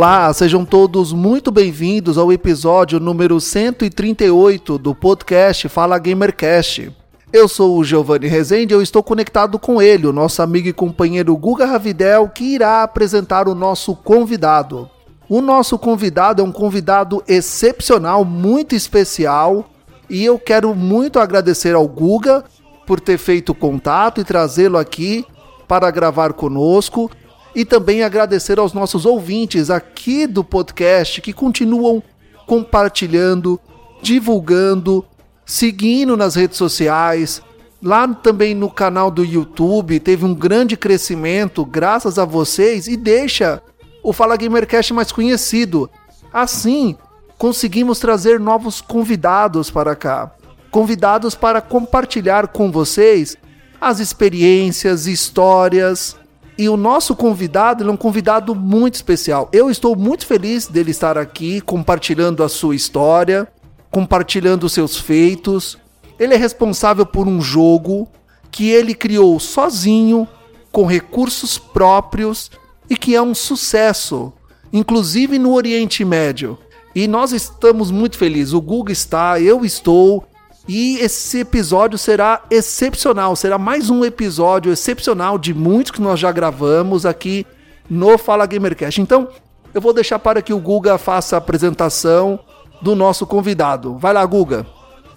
Olá, sejam todos muito bem-vindos ao episódio número 138 do podcast Fala Gamercast. Eu sou o Giovanni Rezende e eu estou conectado com ele, o nosso amigo e companheiro Guga Ravidel, que irá apresentar o nosso convidado. O nosso convidado é um convidado excepcional, muito especial, e eu quero muito agradecer ao Guga por ter feito contato e trazê-lo aqui para gravar conosco e também agradecer aos nossos ouvintes aqui do podcast que continuam compartilhando, divulgando, seguindo nas redes sociais. Lá também no canal do YouTube teve um grande crescimento graças a vocês e deixa o Fala Gamercast mais conhecido. Assim, conseguimos trazer novos convidados para cá. Convidados para compartilhar com vocês as experiências, histórias. E o nosso convidado é um convidado muito especial. Eu estou muito feliz dele estar aqui compartilhando a sua história, compartilhando os seus feitos. Ele é responsável por um jogo que ele criou sozinho, com recursos próprios e que é um sucesso, inclusive no Oriente Médio. E nós estamos muito felizes. O Google está, eu estou. E esse episódio será excepcional. Será mais um episódio excepcional de muitos que nós já gravamos aqui no Fala Gamercast. Então, eu vou deixar para que o Guga faça a apresentação do nosso convidado. Vai lá, Guga.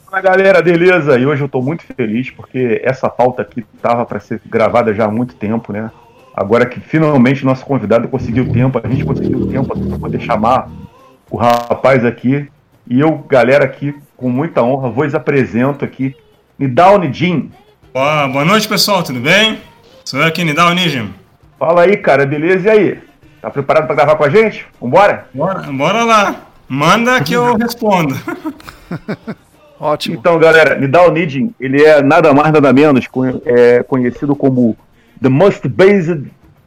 Fala galera, beleza? E hoje eu tô muito feliz porque essa pauta aqui tava para ser gravada já há muito tempo, né? Agora que finalmente nosso convidado conseguiu tempo, a gente conseguiu tempo para poder chamar o rapaz aqui. E eu, galera, aqui, com muita honra, vos apresento aqui Nidauni Jim. Boa, boa noite, pessoal, tudo bem? Sou eu aqui, Nidal Nijim. Fala aí, cara, beleza? E aí? Tá preparado para gravar com a gente? Vambora? Bora, bora lá. Manda que eu respondo. Ótimo. Então, galera, Nidal Nijin, ele é nada mais, nada menos é, conhecido como The Most Based.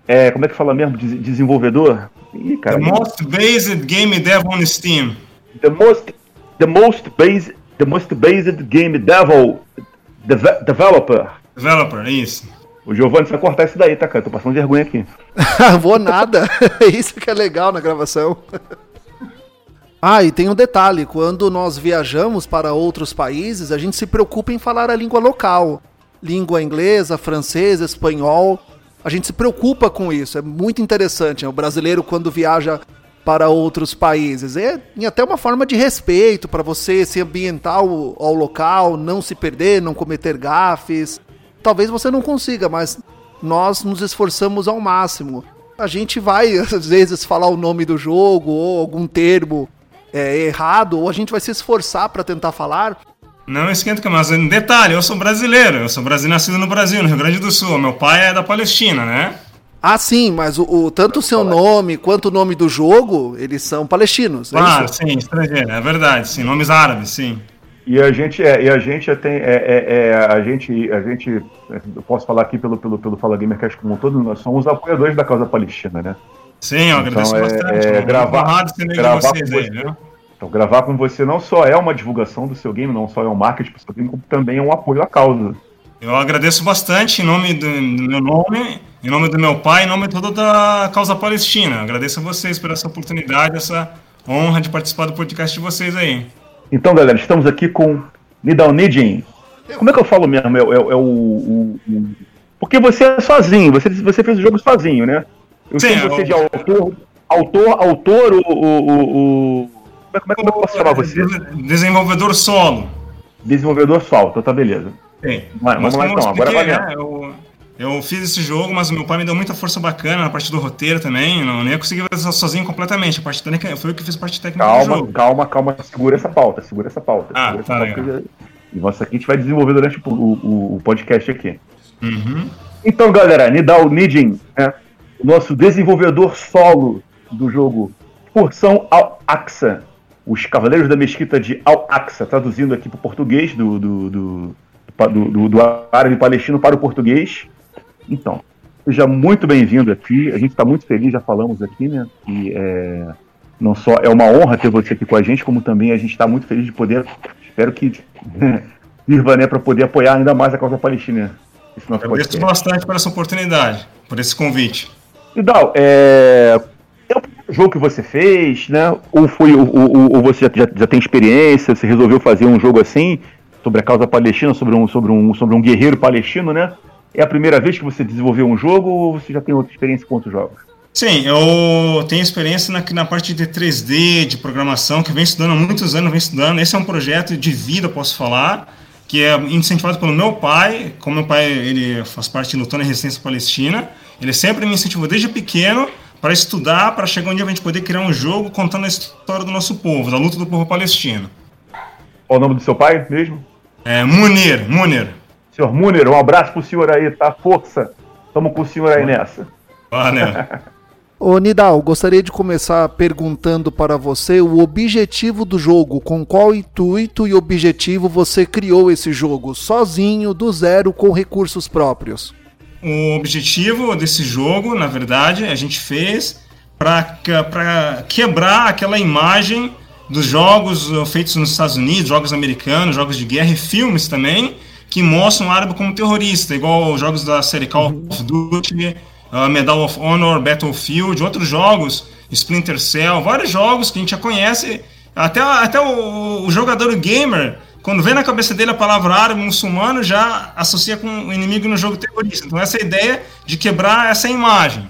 É, como é que fala mesmo? Des- desenvolvedor? Ih, cara, The most based game dev on Steam. the most, the most based, the most based game devil, deve- developer. Developer, é isso. O Giovanni vai cortar isso daí, tá, cara? Tô passando vergonha aqui. Vou nada. Isso que é legal na gravação. Ah, e tem um detalhe: quando nós viajamos para outros países, a gente se preocupa em falar a língua local. Língua inglesa, francesa, espanhol. A gente se preocupa com isso. É muito interessante. né? O brasileiro, quando viaja para outros países, é até uma forma de respeito para você se ambientar ao, ao local, não se perder, não cometer gafes. Talvez você não consiga, mas nós nos esforçamos ao máximo. A gente vai, às vezes, falar o nome do jogo ou algum termo é, errado, ou a gente vai se esforçar para tentar falar. Não esquenta, mas detalhe, eu sou brasileiro. Eu sou brasileiro nascido no Brasil, no Rio Grande do Sul. Meu pai é da Palestina, né? Ah, sim, mas o, o- tanto o seu nome quanto o nome do jogo, eles são palestinos. é Claro, isso? sim, estrangeiro, é verdade, sim. Nomes árabes, sim. E a gente é, e a gente tem, é, é, é, a gente, a gente, eu posso falar aqui pelo, pelo, pelo Fala Gamercast como um todo, nós somos apoiadores da causa palestina, né? Sim, eu agradeço Então, é- bastante. é, gravar- gravar vocês com aí, você. viu? Então, gravar com você não só é uma divulgação do seu game, não só é um marketing pro seu game, como também é um apoio à causa. Eu agradeço bastante em nome do, do meu nome, em nome do meu pai, em nome toda da causa palestina. Agradeço a vocês por essa oportunidade, essa honra de participar do podcast de vocês aí. Então, galera, estamos aqui com Nidal Nidin. Como é que eu falo mesmo? É, é- é o, o- o- Porque você é sozinho, você, você fez o jogo sozinho, né? Eu Sim, que você eu- de autor. Autor, autor, o. o, o, o- Como, é, como é que eu posso chamar você? Desenvolvedor solo. Desenvolvedor solo, então tá beleza. Tem. Vai, vamos Mas lá então, agora vai né, eu, eu fiz esse jogo, mas o meu pai me deu muita força bacana na parte do roteiro também. Não nem ia conseguir fazer sozinho completamente. A parte técnica foi eu que fiz a parte técnica do Calma, jogo. calma, calma. Segura essa pauta, segura essa pauta. Ah, segura essa tá pauta E nossa, aqui a gente vai desenvolver durante o, o- o podcast aqui. Uhum. Então, galera, Nidal Nidin, né, o nosso desenvolvedor solo do jogo Porção Al-Aqsa, os Cavaleiros da Mesquita de Al-Aqsa, traduzindo aqui para o português, do, do, do, do, do- do árabe palestino para o português. Então, seja muito bem-vindo aqui, a gente está muito feliz, já falamos aqui, né, que é, não só é uma honra ter você aqui com a gente, como também a gente está muito feliz de poder, espero que sirva, né, para poder apoiar ainda mais a causa palestina. Esse nosso Agradeço podcast. bastante por essa oportunidade, por esse convite. Idal, é... é o jogo que você fez, né? Ou foi, ou, ou- ou você já, já- já tem experiência, você resolveu fazer um jogo assim, sobre a causa palestina, sobre um, sobre um, sobre um guerreiro palestino, né? É a primeira vez que você desenvolveu um jogo ou você já tem outra experiência com outros jogos? Sim, eu tenho experiência na, na parte de 3D, de programação, que eu venho estudando há muitos anos, venho estudando. Esse é um projeto de vida, posso falar, que é incentivado pelo meu pai. Como meu pai ele faz parte lutando na resistência palestina, ele sempre me incentivou desde pequeno para estudar, para chegar um dia a gente poder criar um jogo contando a história do nosso povo, da luta do povo palestino. Qual o nome do seu pai mesmo? É, Munir, Munir. Senhor Munir, um abraço pro senhor aí, tá? Força! Tamo com o senhor aí nessa. Valeu. Ô Nidal, gostaria de começar perguntando para você o objetivo do jogo, com qual intuito e objetivo você criou esse jogo, sozinho, do zero, com recursos próprios. O objetivo desse jogo, na verdade, a gente fez para quebrar aquela imagem dos jogos feitos nos Estados Unidos, jogos americanos, jogos de guerra e filmes também, que mostram o árabe como terrorista, igual os jogos da série Call of Duty, uh, Medal of Honor, Battlefield, outros jogos, Splinter Cell, vários jogos que a gente já conhece. Até, até o, o jogador gamer, quando vem na cabeça dele a palavra árabe muçulmano, já associa com o inimigo no jogo terrorista. Então, essa é ideia de quebrar essa imagem.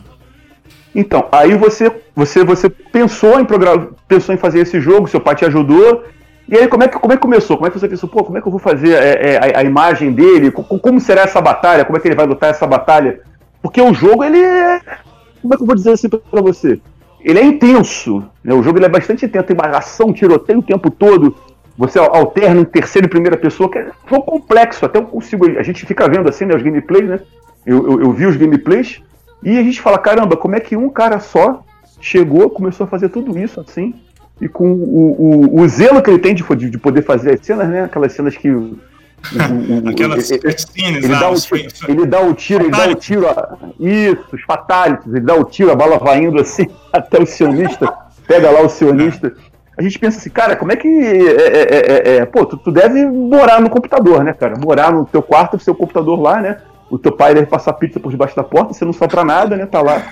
Então, aí você, você, você pensou em pensou em fazer esse jogo, seu pai te ajudou. E aí como é que, como é que começou? Como é que você pensou, pô, como é que eu vou fazer é, é, a, a imagem dele? Co- Como será essa batalha? Como é que ele vai lutar essa batalha? Porque o jogo, ele é. Como é que eu vou dizer assim pra você? Ele é intenso. Né? O jogo ele é bastante intenso, tem ação, tiroteio o tempo todo. Você al- alterna em terceira e primeira pessoa, que é um jogo complexo. Até eu consigo. A gente fica vendo assim, né, os gameplays, né? Eu, eu, eu vi os gameplays e a gente fala, caramba, como é que um cara só chegou, começou a fazer tudo isso assim, e com o, o, o zelo que ele tem de, de, de poder fazer as cenas, né? Aquelas cenas que. O, o- o- Aquelas ele- dá, o tiro, ele dá o tiro, ele dá o tiro. a- Isso, os fatalities, ele dá o tiro, a bala vai indo assim até o sionista, pega lá o sionista. A gente pensa assim, cara, como é que. É, é, é, é, pô, tu, tu deve morar no computador, né, cara? Morar no teu quarto, seu computador lá, né? O teu pai deve passar pizza por debaixo da porta, você não sopra nada, né? Tá lá.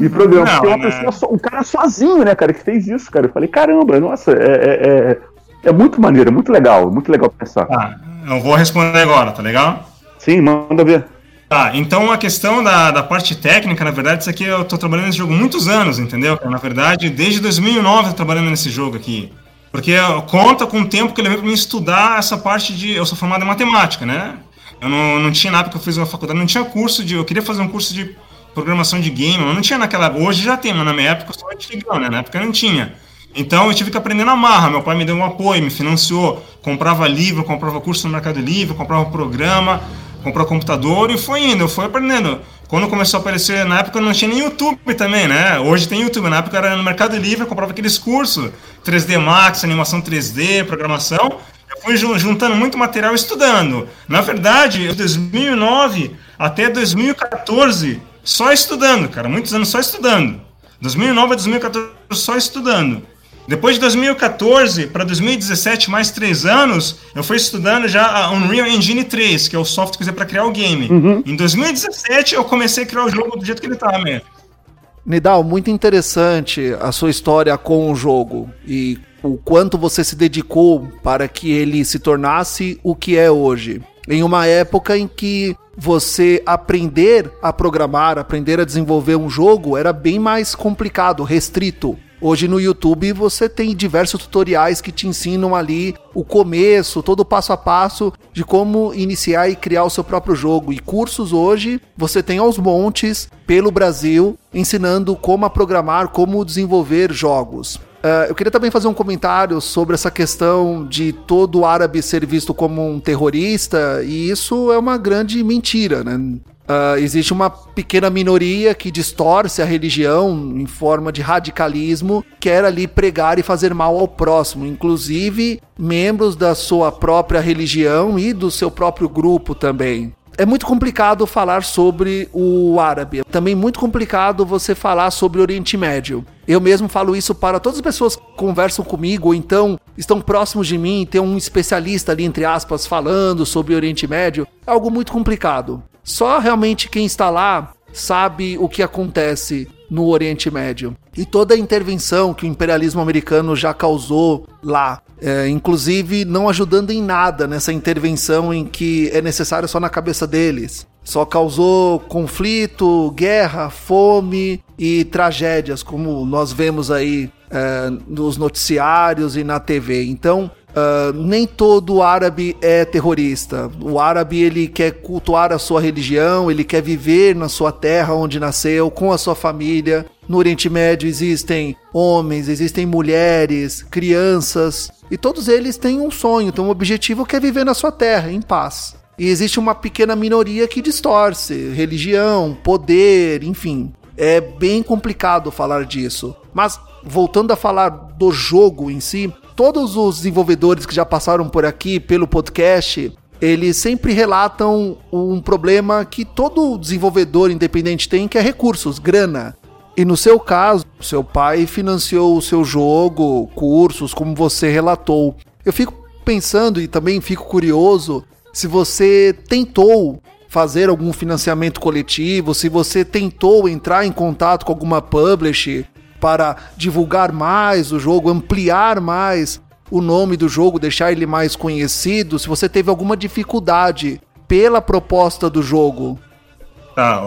E programa. Não, Tem uma né? pessoa, só- um cara sozinho, né, cara, que fez isso, cara. Eu falei, caramba, nossa, é, é, é, é muito maneiro, é muito legal, muito legal pensar. Tá, eu vou responder agora, tá legal? Sim, manda ver. Tá, então a questão da, da parte técnica, na verdade, isso aqui eu tô trabalhando nesse jogo há muitos anos, entendeu? Na verdade, desde 2009 eu tô trabalhando nesse jogo aqui. Porque conta com o tempo que eu levei pra mim estudar essa parte de. Eu sou formado em matemática, né? Eu não, não tinha nada que eu fiz na faculdade, não tinha curso de. Eu queria fazer um curso de programação de game, mas não tinha naquela. Hoje já tem, mas na minha época sou antigão, né? Na época não tinha. Então eu tive que aprender na marra. Meu pai me deu um apoio, me financiou, comprava livro, comprava curso no Mercado Livre, comprava programa, comprava computador e foi indo, eu fui aprendendo. Quando começou a aparecer, na época não tinha nem YouTube também, né? Hoje tem YouTube, na época era no Mercado Livre, eu comprava aqueles cursos, 3D Max, animação 3D, programação. Eu fui jun- juntando muito material estudando. Na verdade, de 2009 até 2014, só estudando, cara, muitos anos só estudando. 2009 a 2014 só estudando. Depois de 2014 para 2017, mais três anos, eu fui estudando já a Unreal Engine 3, que é o software que usei para criar o game. Em 2017 eu comecei a criar o jogo do jeito que ele tá mesmo. Nidal, muito interessante a sua história com o jogo e o quanto você se dedicou para que ele se tornasse o que é hoje. Em uma época em que você aprender a programar, aprender a desenvolver um jogo era bem mais complicado, restrito. Hoje no YouTube você tem diversos tutoriais que te ensinam ali o começo, todo o passo a passo de como iniciar e criar o seu próprio jogo. E cursos hoje você tem aos montes pelo Brasil ensinando como a programar, como desenvolver jogos. Uh, eu queria também fazer um comentário sobre essa questão de todo árabe ser visto como um terrorista, e isso é uma grande mentira, né? Uh, existe uma pequena minoria que distorce a religião em forma de radicalismo, quer ali pregar e fazer mal ao próximo, inclusive membros da sua própria religião e do seu próprio grupo também. É muito complicado falar sobre o árabe. É também muito complicado você falar sobre o Oriente Médio. Eu mesmo falo isso para todas as pessoas que conversam comigo ou então estão próximos de mim, tem um especialista ali entre aspas falando sobre o Oriente Médio. É algo muito complicado. Só realmente quem está lá sabe o que acontece no Oriente Médio. E toda a intervenção que o imperialismo americano já causou lá, é, inclusive não ajudando em nada nessa intervenção em que é necessário só na cabeça deles. Só causou conflito, guerra, fome e tragédias, como nós vemos aí é, nos noticiários e na TV. Então, Uh, nem todo árabe é terrorista. O árabe ele quer cultuar a sua religião, ele quer viver na sua terra onde nasceu, com a sua família. No Oriente Médio existem homens, existem mulheres, crianças, e todos eles têm um sonho, têm um objetivo que é viver na sua terra, em paz. E existe uma pequena minoria que distorce religião, poder, enfim. É bem complicado falar disso. Mas voltando a falar do jogo em si, todos os desenvolvedores que já passaram por aqui pelo podcast, eles sempre relatam um problema que todo desenvolvedor independente tem, que é recursos, grana. E no seu caso, seu pai financiou o seu jogo, cursos, como você relatou. Eu fico pensando e também fico curioso se você tentou fazer algum financiamento coletivo, se você tentou entrar em contato com alguma publisher para divulgar mais o jogo, ampliar mais o nome do jogo, deixar ele mais conhecido, se você teve alguma dificuldade pela proposta do jogo. Tá,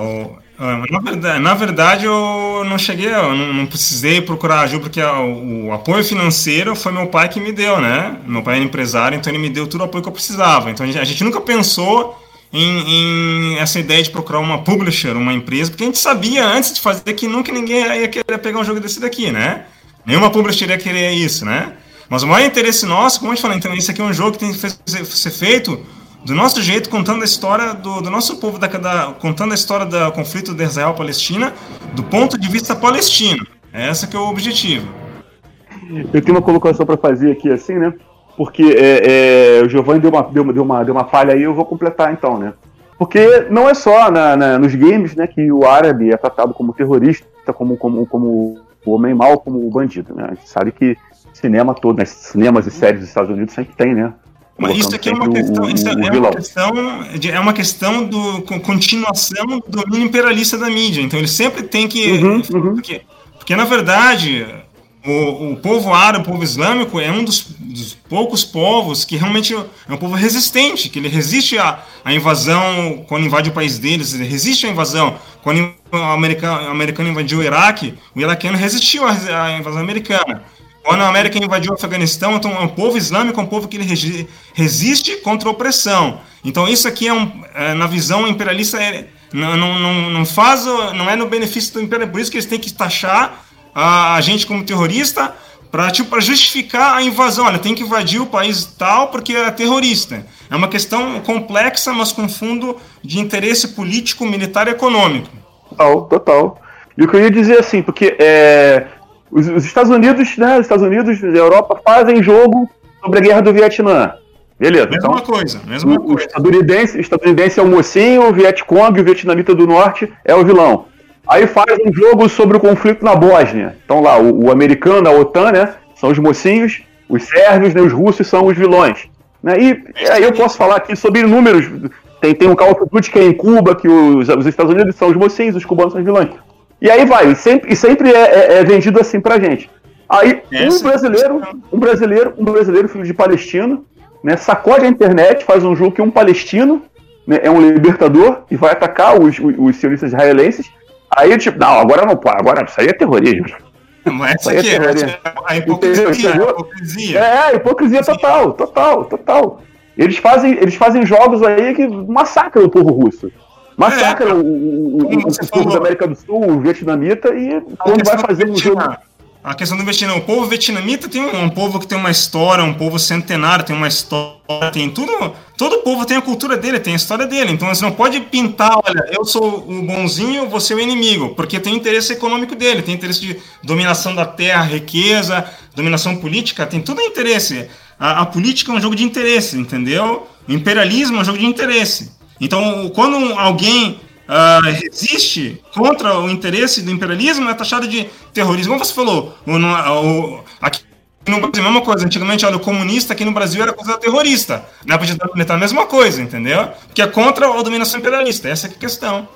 na, verdade, na verdade eu não cheguei, eu não, precisei procurar ajuda, porque o, o, apoio financeiro foi meu pai que me deu, né? Meu pai era empresário, então ele me deu todo o apoio que eu precisava. Então a gente, a gente nunca pensou em, em, essa ideia de procurar uma publisher, uma empresa, porque a gente sabia antes de fazer que nunca ninguém ia querer pegar um jogo desse daqui, né? Nenhuma publisher ia querer isso, né? Mas o maior interesse nosso, como a gente falou, então, isso aqui é um jogo que tem que ser feito do nosso jeito, contando a história do, do nosso povo, da, da, contando a história do conflito de Israel-Palestina do ponto de vista palestino. É esse que é o objetivo. Eu tenho uma colocação para fazer aqui, assim, né? Porque é, é, o Giovanni deu uma, deu, deu, uma, deu uma falha aí, eu vou completar então, né? Porque não é só na, na, nos games né, que o árabe é tratado como terrorista, como, como, como o homem mau, como o bandido. Né? A gente sabe que cinema todo, né, cinemas e séries dos Estados Unidos sempre tem, né? Mas isso aqui é uma questão, o, é, uma questão, de, é uma questão do continuação do domínio imperialista da mídia. Então ele sempre tem que. Uhum, uhum. Porque, porque, na verdade, o, o povo árabe, o povo islâmico, é um dos, dos, poucos povos que realmente é um povo resistente, que ele resiste à, à invasão quando invade o país deles, ele resiste à invasão. Quando o americano, o americano invadiu o Iraque, o iraquiano resistiu à, à invasão americana. Quando a América invadiu o Afeganistão, então é um povo islâmico, é um povo que ele resiste contra a opressão. Então isso aqui é, um, é na visão imperialista é, não, não, não faz, não é no benefício do império, por isso que eles têm que taxar a, gente como terrorista para tipo, justificar a invasão. Olha, tem que invadir o país tal porque é terrorista. É uma questão complexa, mas com fundo de interesse político, militar e econômico. Total, total. E o que eu ia dizer assim, porque é, os, os, Estados Unidos, né, os Estados Unidos e a Europa fazem jogo sobre a guerra do Vietnã. Beleza. Mesma então, coisa, mesma o, coisa. O estadunidense, o estadunidense é o mocinho, o Vietcong, o vietnamita do norte é o vilão. Aí faz um jogo sobre o conflito na Bósnia. Então lá, o, o americano, a OTAN, né? São os mocinhos, os sérvios, né, os russos são os vilões. Né? E aí eu posso falar aqui sobre números. Tem, tem um Call of Duty que é em Cuba, que os, os Estados Unidos são os mocinhos, os cubanos são os vilões. E aí vai, e sempre, e sempre é, é, é vendido assim pra gente. Aí um brasileiro, um brasileiro, um brasileiro, filho de palestino, né, sacode a internet, faz um jogo que um palestino né, é um libertador e vai atacar os, os, os sionistas israelenses. Aí, tipo, não, agora não pode, agora isso aí é terrorismo. Mas Isso aí é é, terrorismo. é a hipocrisia, Entendeu? a hipocrisia. É, hipocrisia total, total, total. Eles fazem, eles fazem jogos aí que massacram o povo russo. Massacram o, o, o, o da América do Sul, o vietnamita, e quando vai fazer um jogo. A questão do Vietnã, o povo vietnamita tem um, um povo que tem uma história, um povo centenário, tem uma história, tem tudo. Todo povo tem a cultura dele, tem a história dele. Então você não pode pintar, olha, eu sou o bonzinho, você é o inimigo, porque tem interesse econômico dele, tem interesse de dominação da terra, riqueza, dominação política, tem tudo interesse. A, a política é um jogo de interesse, entendeu? O imperialismo é um jogo de interesse. Então, quando alguém ah, resiste contra o interesse do imperialismo, é taxado de terrorismo. Como você falou, o, o- aqui no Brasil, a mesma coisa. Antigamente, olha, o comunista aqui no Brasil era considerado terrorista. Na Palestina, a mesma coisa, entendeu? Que é contra a dominação imperialista. Essa é a questão.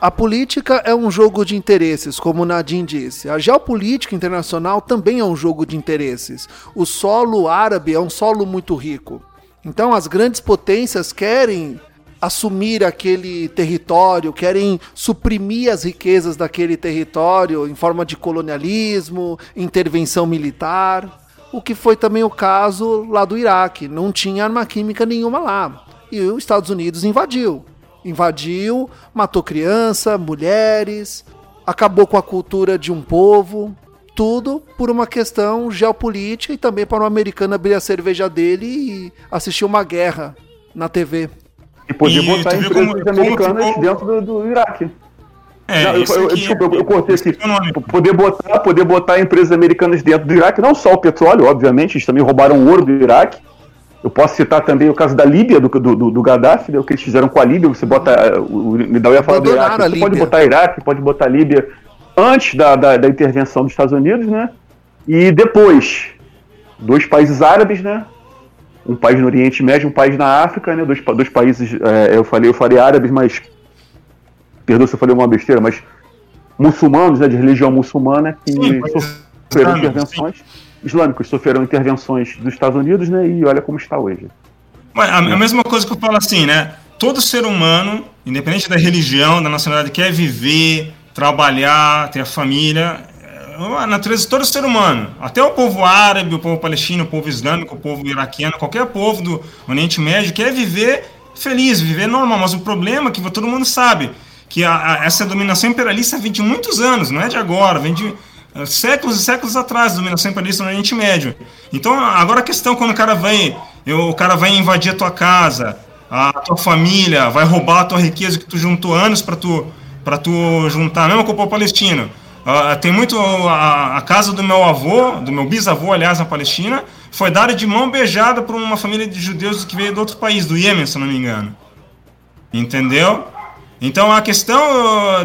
A política é um jogo de interesses, como Nadim disse. A geopolítica internacional também é um jogo de interesses. O solo árabe é um solo muito rico. Então as grandes potências querem assumir aquele território, querem suprimir as riquezas daquele território em forma de colonialismo, intervenção militar. O que foi também o caso lá do Iraque. Não tinha arma química nenhuma lá. E os Estados Unidos invadiu. Invadiu, matou criança, mulheres, acabou com a cultura de um povo. Tudo por uma questão geopolítica e também para o americano abrir a cerveja dele e assistir uma guerra na TV. E poder E botar empresas como- como americanas ficou- dentro do, do Iraque. É, Não, eu, isso eu- desculpa, é- eu, eu cortei aqui. Poder botar, poder botar empresas americanas dentro do Iraque, não só o petróleo, obviamente, eles também roubaram ouro do Iraque. Eu posso citar também o caso da Líbia, do, do, do, Gaddafi, né, o que eles fizeram com a Líbia. Você bota. eh, O, Nidal ia falar do Iraque. Você pode botar Iraque, pode botar Líbia antes da, da, da intervenção dos Estados Unidos, né? E depois, dois países árabes, né? Um país no Oriente Médio, um país na África, né? Dois, dois países, eh, eu falei, eu falei árabes, mas perdoa se eu falei uma besteira, mas muçulmanos, né, de religião muçulmana, que Sim, sofreram intervenções islâmicos, sofreram intervenções dos Estados Unidos, né, e olha como está hoje. Mas a, a mesma coisa que eu falo assim, né? Todo ser humano, independente da religião, da nacionalidade, quer viver, trabalhar, ter a família. É a natureza de todo ser humano. Até o povo árabe, o povo palestino, o povo islâmico, o povo iraquiano, qualquer povo do Oriente Médio quer viver feliz, viver normal. Mas o problema é que todo mundo sabe que a- a- essa dominação imperialista vem de muitos anos, não é de agora, vem de eh, séculos e séculos atrás, dominação imperialista no Oriente Médio. Então, agora a questão quando o cara vai, eu- o cara vai invadir a tua casa, a tua família, vai roubar a tua riqueza que tu juntou anos para tu para tu juntar, mesmo com o povo palestino. Ah, tem muito a, a casa do meu avô, do meu bisavô, aliás, na Palestina, foi dada de mão beijada por uma família de judeus que veio de outro país, do Iêmen, se não me engano. Entendeu? Então a questão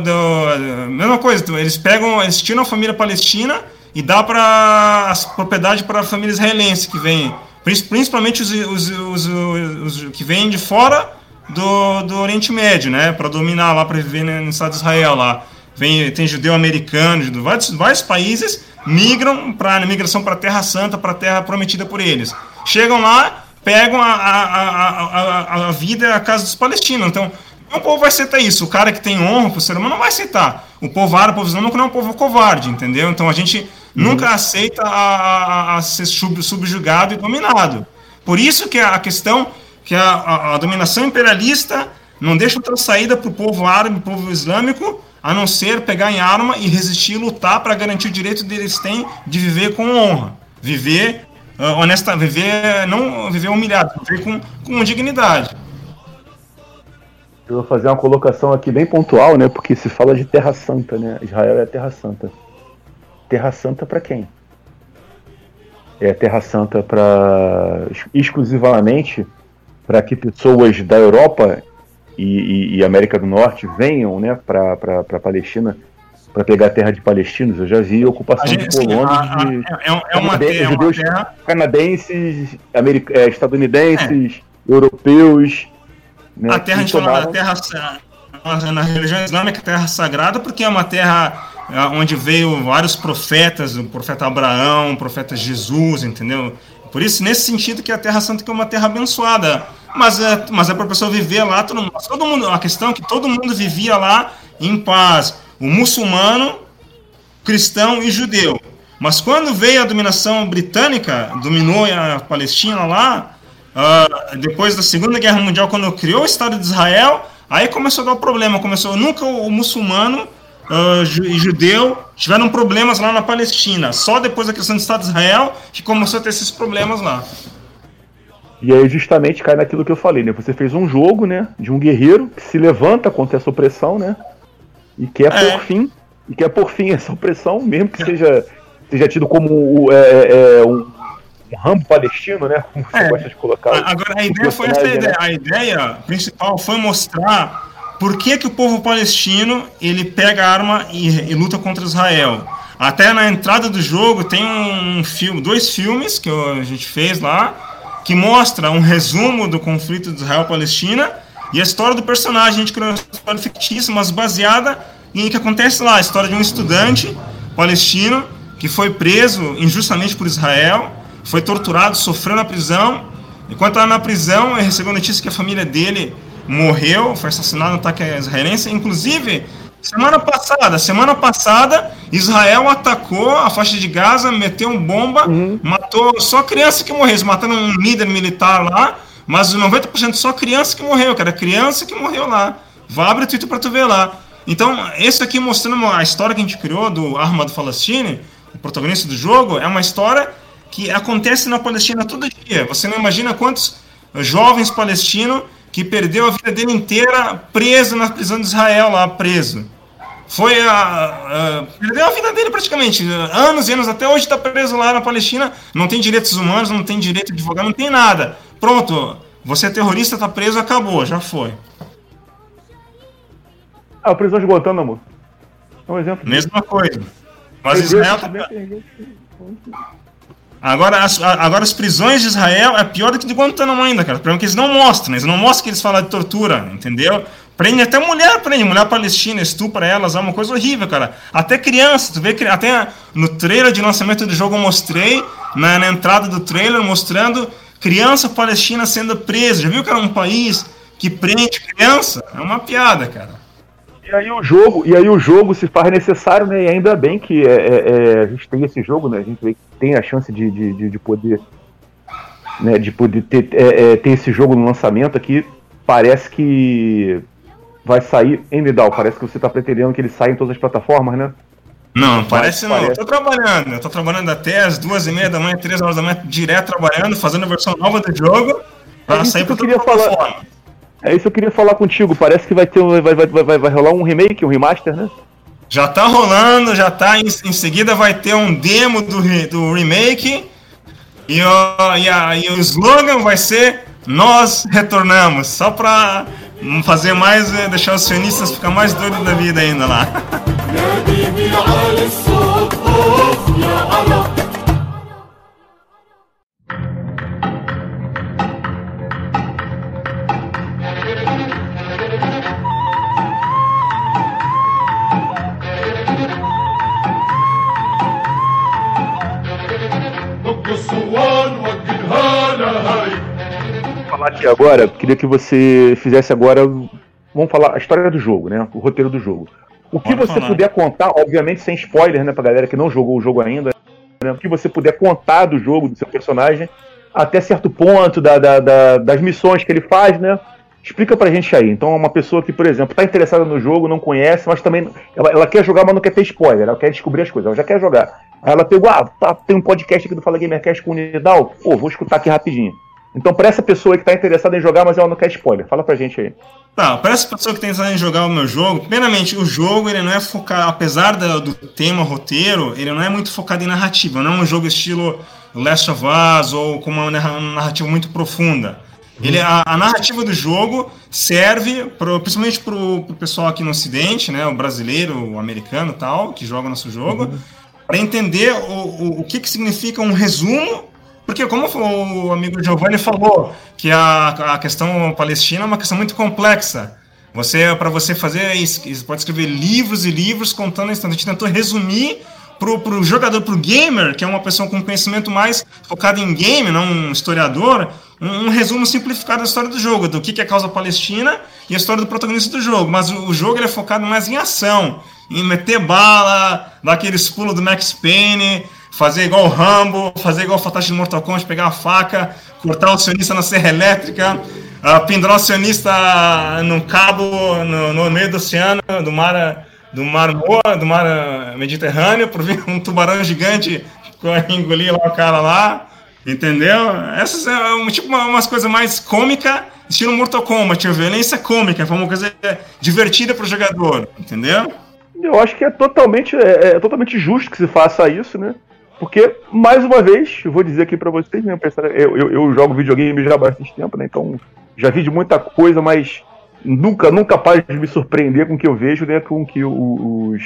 do, mesma coisa, eles pegam, eles tiram a família palestina e dá para as propriedades para a família israelense que vem, prin- principalmente os, os, os, os- que vêm de fora do, do Oriente Médio, né, para dominar lá, para viver no Estado de Israel lá. Vem, tem judeu americano, de vários, vários países migram para migração para a Terra Santa, para a Terra prometida por eles. Chegam lá, pegam a, a, a, a, vida a casa dos palestinos. Então, o povo vai aceitar isso. O cara que tem honra pro ser humano não vai aceitar. O povo árabe, o povo islâmico não é um povo covarde, entendeu? Então a gente nunca aceita a, a- a ser sub- subjugado e dominado. Por isso que a questão que a, a- dominação imperialista não deixa outra saída para o povo árabe, pro povo islâmico, a não ser pegar em arma e resistir, lutar para garantir o direito deles têm de viver com honra, viver ah, honesta, viver não viver humilhado, viver com, com dignidade. Eu vou fazer uma colocação aqui bem pontual, né, porque se fala de Terra Santa, né? Israel é a Terra Santa. Terra Santa para quem? É Terra Santa para exclusivamente para que pessoas da Europa e, e- e América do Norte venham, né, para para Palestina para pegar a terra de palestinos. Eu já vi ocupação A gente, de assim, colonos a- a- de é, é uma canadenses, terra, é uma judeus terra canadenses, americ- é, estadunidenses, europeus. Né, A terra, a gente tomaram- terra sa- na- religião islâmica, terra sagrada, porque é uma terra ah, onde veio vários profetas, o profeta Abraão, o profeta Jesus, entendeu? Por isso, nesse sentido, que a Terra Santa é uma terra abençoada. Mas é, mas é para a pessoa viver lá, todo, mundo- todo mundo. A questão é que todo mundo vivia lá em paz. O muçulmano, cristão e judeu. Mas quando veio a dominação britânica, dominou a Palestina lá, ah, depois da Segunda Guerra Mundial, quando criou o Estado de Israel, aí começou a dar o problema. Começou, nunca o, muçulmano ju- e judeu tiveram problemas lá na Palestina. Só depois da questão do Estado de Israel que começou a ter esses problemas lá. E aí justamente cai naquilo que eu falei, né? Você fez um jogo, né? De um guerreiro que se levanta contra essa opressão, né? E quer É. por fim, e quer por fim essa opressão, mesmo que seja, seja tido como é, é, é, um, um rambo palestino, né? Como você É. gosta de colocar. Agora, a ideia foi essa personagem, ideia. né? A ideia principal foi mostrar por que, que o povo palestino ele pega a arma e, e luta contra Israel. Até na entrada do jogo tem um filme, dois filmes que a gente fez lá, que mostra um resumo do conflito de Israel-Palestina e a história do personagem. A gente criou uma história fictícia, mas baseada em que acontece lá, a história de um estudante palestino que foi preso injustamente por Israel, foi torturado, sofreu na prisão. Enquanto estava na prisão, ele recebeu notícia que a família dele morreu, foi assassinado no ataque israelense. Inclusive, semana passada, semana passada, Israel atacou a faixa de Gaza, meteu bomba, matou só criança que morreu. Mataram um líder militar lá, mas 90% só criança que morreu, cara. Criança que morreu lá. Vá abrir o Twitter pra tu ver lá. Então, esse aqui mostrando a história que a gente criou do Ahmad Falastini, o protagonista do jogo, é uma história que acontece na Palestina todo dia. Você não imagina quantos jovens palestinos que perdeu a vida dele inteira preso na prisão de Israel lá, preso. Foi a, a- perdeu a vida dele praticamente, anos e anos, até hoje está preso lá na Palestina, não tem direitos humanos, não tem direito de advogado, não tem nada. Pronto, você é terrorista, tá preso, acabou, já foi. Ah, a prisão de Guantánamo. É um exemplo. Mesma coisa. Mas Israel tá... gente- Agora as, agora, as prisões de Israel é pior do que de Guantanamo ainda, cara. O problema é que eles não mostram, eles não mostram que eles falam de tortura, entendeu? Prende até mulher, prende, mulher palestina, estupra elas, é uma coisa horrível, cara. Até criança, tu vê que até no trailer de lançamento do jogo eu mostrei, na, na entrada do trailer, mostrando criança palestina sendo presa. Já viu que era um país que prende criança? É uma piada, cara. E aí o jogo, e aí o jogo se faz necessário, né? E ainda bem que é, é, é, a gente tem esse jogo, né? A gente tem a chance de, de, de, de poder, né? De poder ter, é, é, ter esse jogo no lançamento aqui. Parece que vai sair em Nidal. Parece que você está pretendendo que ele saia em todas as plataformas, né? Não, parece não. parece. Eu tô trabalhando. Eu tô trabalhando até as duas e meia da manhã, três horas da manhã, direto trabalhando, fazendo a versão nova do jogo pra É sair que eu queria falar. É isso que eu queria falar contigo. Parece que vai ter, vai, vai, vai, vai, vai rolar um remake, um remaster, né? Já tá rolando, já tá. Em, em seguida vai ter um demo do, do remake. E, o- e, a- e o slogan vai ser Nós retornamos. Só pra fazer mais, eh, deixar os sionistas ficar mais doidos da vida ainda lá. agora, queria que você fizesse agora. Vamos falar a história do jogo, né? O roteiro do jogo. O que Pode você falar. puder contar, obviamente sem spoiler, né, pra galera que não jogou o jogo ainda, né? O que você puder contar do jogo, do seu personagem, até certo ponto, da, da- da- das missões que ele faz, né? Explica pra gente aí. Então, uma pessoa que, por exemplo, tá interessada no jogo, não conhece, mas também ela, ela quer jogar, mas não quer ter spoiler, ela quer descobrir as coisas, ela já quer jogar. Aí ela pegou, ah, tá, tem um podcast aqui do Fala Gamercast com o Nidal, pô, vou escutar aqui rapidinho. Então, pra essa pessoa que tá interessada em jogar, mas ela não quer spoiler, fala pra gente aí. Tá, para essa pessoa que tem interessado em jogar o meu jogo, primeiramente, o jogo ele não é focado, apesar da- do tema roteiro, ele não é muito focado em narrativa, não é um jogo estilo Last of Us ou com uma narra- narrativa muito profunda. Ele, a, a narrativa do jogo serve, pro, principalmente para o pessoal aqui no Ocidente, né, o brasileiro, o americano e tal, que joga nosso jogo, para entender o, o, o que, que significa um resumo porque, como o amigo Giovanni falou, que a, a questão palestina é uma questão muito complexa. Você, para você fazer isso, pode escrever livros e livros contando isso. Então, a gente tentou resumir pro, pro jogador, pro gamer, que é uma pessoa com conhecimento mais focado em game, não um historiador, um, um resumo simplificado da história do jogo, do que, que é a causa palestina e a história do protagonista do jogo. Mas o, o jogo ele é focado mais em ação, em meter bala, dar aqueles pulos do Max Payne, fazer igual o Rambo, fazer igual o Fantástico de Mortal Kombat, pegar a faca, cortar o sionista na serra elétrica, uh, pendurar o sionista num cabo no, no meio do oceano, do mar, do mar, Moa- do mar ah, Mediterrâneo, por vir um tubarão gigante engolir lá o cara lá, entendeu? Essas é um, tipo uma, umas coisas mais cômica, estilo Mortal Kombat, violência cômica, foi uma coisa divertida pro jogador, entendeu? Eu acho que é totalmente, é, é totalmente justo que se faça isso, né? Porque, mais uma vez, vou dizer aqui pra vocês, né, eu, eu, eu jogo videogame já há bastante tempo, né? Então já vi de muita coisa, mas nunca, nunca capaz de me surpreender com o que eu vejo, né? Com o que os,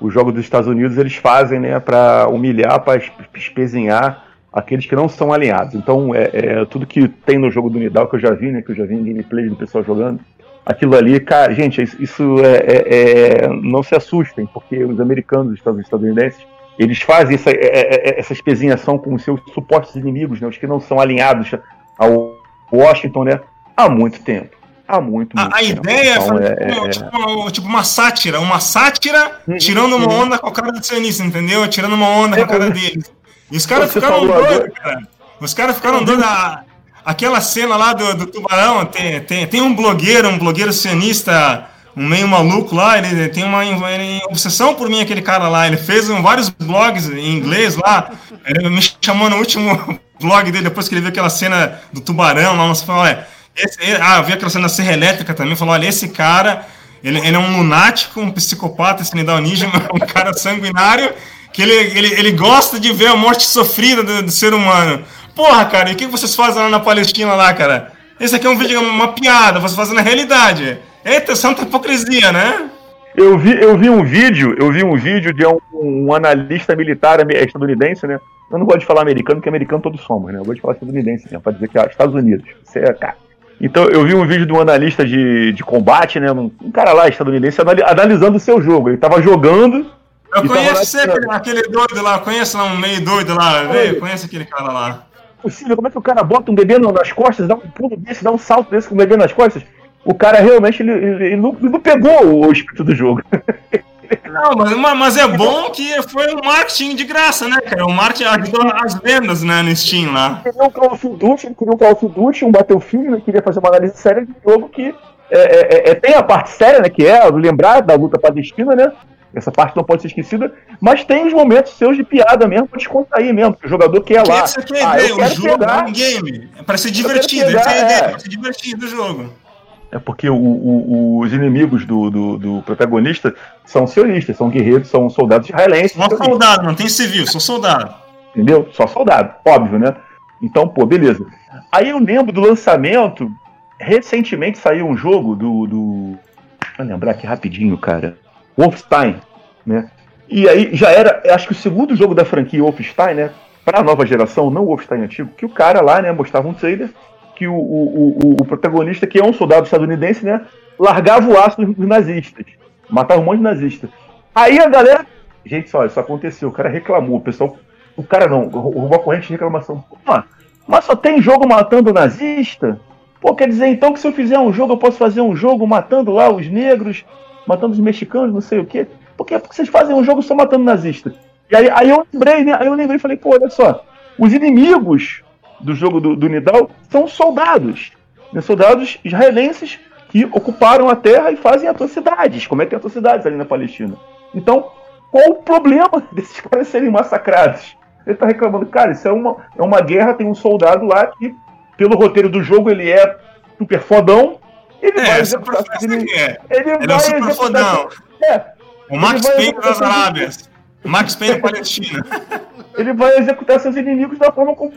os jogos dos Estados Unidos eles fazem, né? Pra humilhar, es- espezinhar aqueles que não são alinhados. Então, é, é tudo que tem no jogo do Nidal que eu já vi, né? Que eu já vi em gameplay do pessoal jogando. Aquilo ali, cara, gente, isso é, é- é- não se assustem, porque os americanos, os estadunidenses, eles fazem essa, é- é- é- essa espezinhação com os seus supostos inimigos, né? Os que não são alinhados ao Washington, né? Há muito tempo. Há muito, muito A, a tempo. ideia é Então, fazer é- tipo, é- tipo uma, tipo uma sátira, uma sátira Uhum, tirando uma uhum. onda com a cara do sionista, entendeu? Tirando uma onda com a cara deles. E os caras ficaram doidos, cara. Os caras ficaram doidos. A- Aquela cena lá do, do tubarão, tem, tem, tem um blogueiro, um blogueiro sionista, um meio maluco lá, ele tem uma ele- obsessão por mim, aquele cara lá. Ele fez um- vários blogs em inglês lá. Ele me chamou no último blog dele, depois que ele viu aquela cena do tubarão lá, nós falou, olha, esse, ele- ah, viu aquela cena da serra elétrica também, falou, olha, esse cara, ele, ele é um lunático, um psicopata, esse Nidal Ninja, um cara sanguinário, que ele, ele, ele gosta de ver a morte sofrida do, do ser humano. Porra, cara, e o que vocês fazem lá na Palestina lá, cara? Esse aqui é um vídeo, uma piada, vocês fazem na realidade. Eita, santa hipocrisia, né? Eu vi, eu vi um vídeo, eu vi um vídeo de um, um analista militar ame- estadunidense, né? Eu não gosto de falar americano, porque americano todos somos, né? Eu gosto de falar estadunidense, né? Pra dizer que é Estados Unidos. Isso é, cara. Então eu vi um vídeo de um analista de, de combate, né? Um, um cara lá estadunidense anali- analisando o seu jogo. Ele tava jogando. Eu lá conheço tirando. aquele, doido lá, conheço lá um meio doido lá, conhece aquele cara lá. Possível, como é que o cara bota um bebê nas costas, dá um pulo desse, dá um salto desse com o bebê nas costas? O cara realmente ele, ele- ele não, ele não pegou o espírito do jogo. Não, mas, mas- é bom que foi um marketing de graça, né, cara? O marketing ajudou as vendas, né, no Steam lá. queria um Call of Duty, ele queria um Call of Duty, um Battlefield, né, queria fazer uma análise séria de jogo que é, é, é, tem a parte séria, né, que é lembrar da luta palestina, né, essa parte não pode ser esquecida, mas tem os momentos seus de piada mesmo, pra descontrair mesmo, que o jogador quer lá. aqui é a Ah, eu o jogo pegar. é um game, é pra ser divertido, pegar, essa é a ideia, é. pra ser divertido o jogo. É porque o- o- os inimigos do, do, do protagonista são sionistas, são guerreiros, são soldados israelenses, Só soldado, não tem civil, sou soldado. entendeu? Só soldado, óbvio, né? Então, pô, beleza. Aí eu lembro do lançamento, recentemente saiu um jogo do. do Vou lembrar aqui rapidinho, cara. Wolfenstein, né? E aí já era, acho que o segundo jogo da franquia Wolfenstein, né? Pra nova geração, não o Wolfenstein antigo, que o cara lá, né, mostrava um trailer que o, o, o, o protagonista, que é um soldado estadunidense, né, largava o aço dos nazistas. Matava um monte de nazista. Aí a galera. Gente, olha, isso aconteceu. O cara reclamou. O pessoal. O cara não, uma corrente de reclamação. Mas só tem jogo matando nazista? Pô, quer dizer então que se eu fizer um jogo, eu posso fazer um jogo matando lá os negros, matando os mexicanos, não sei o quê? Por que vocês fazem um jogo só matando nazista? E aí, aí eu lembrei, né? Aí eu lembrei e falei, pô, olha só, os inimigos do jogo do, do Nidal são soldados. Né? Soldados israelenses que ocuparam a terra e fazem atrocidades, cometem atrocidades ali na Palestina. Então, qual o problema desses caras serem massacrados? Ele tá reclamando, cara, isso é uma, é uma guerra, tem um soldado lá que, pelo roteiro do jogo, ele é super fodão. Ele vai É, super executar é. Ele, Ele é vai um super fodão. É, O Max Payne das Arábias. O Max Payne da Palestina. ele vai executar seus inimigos da forma como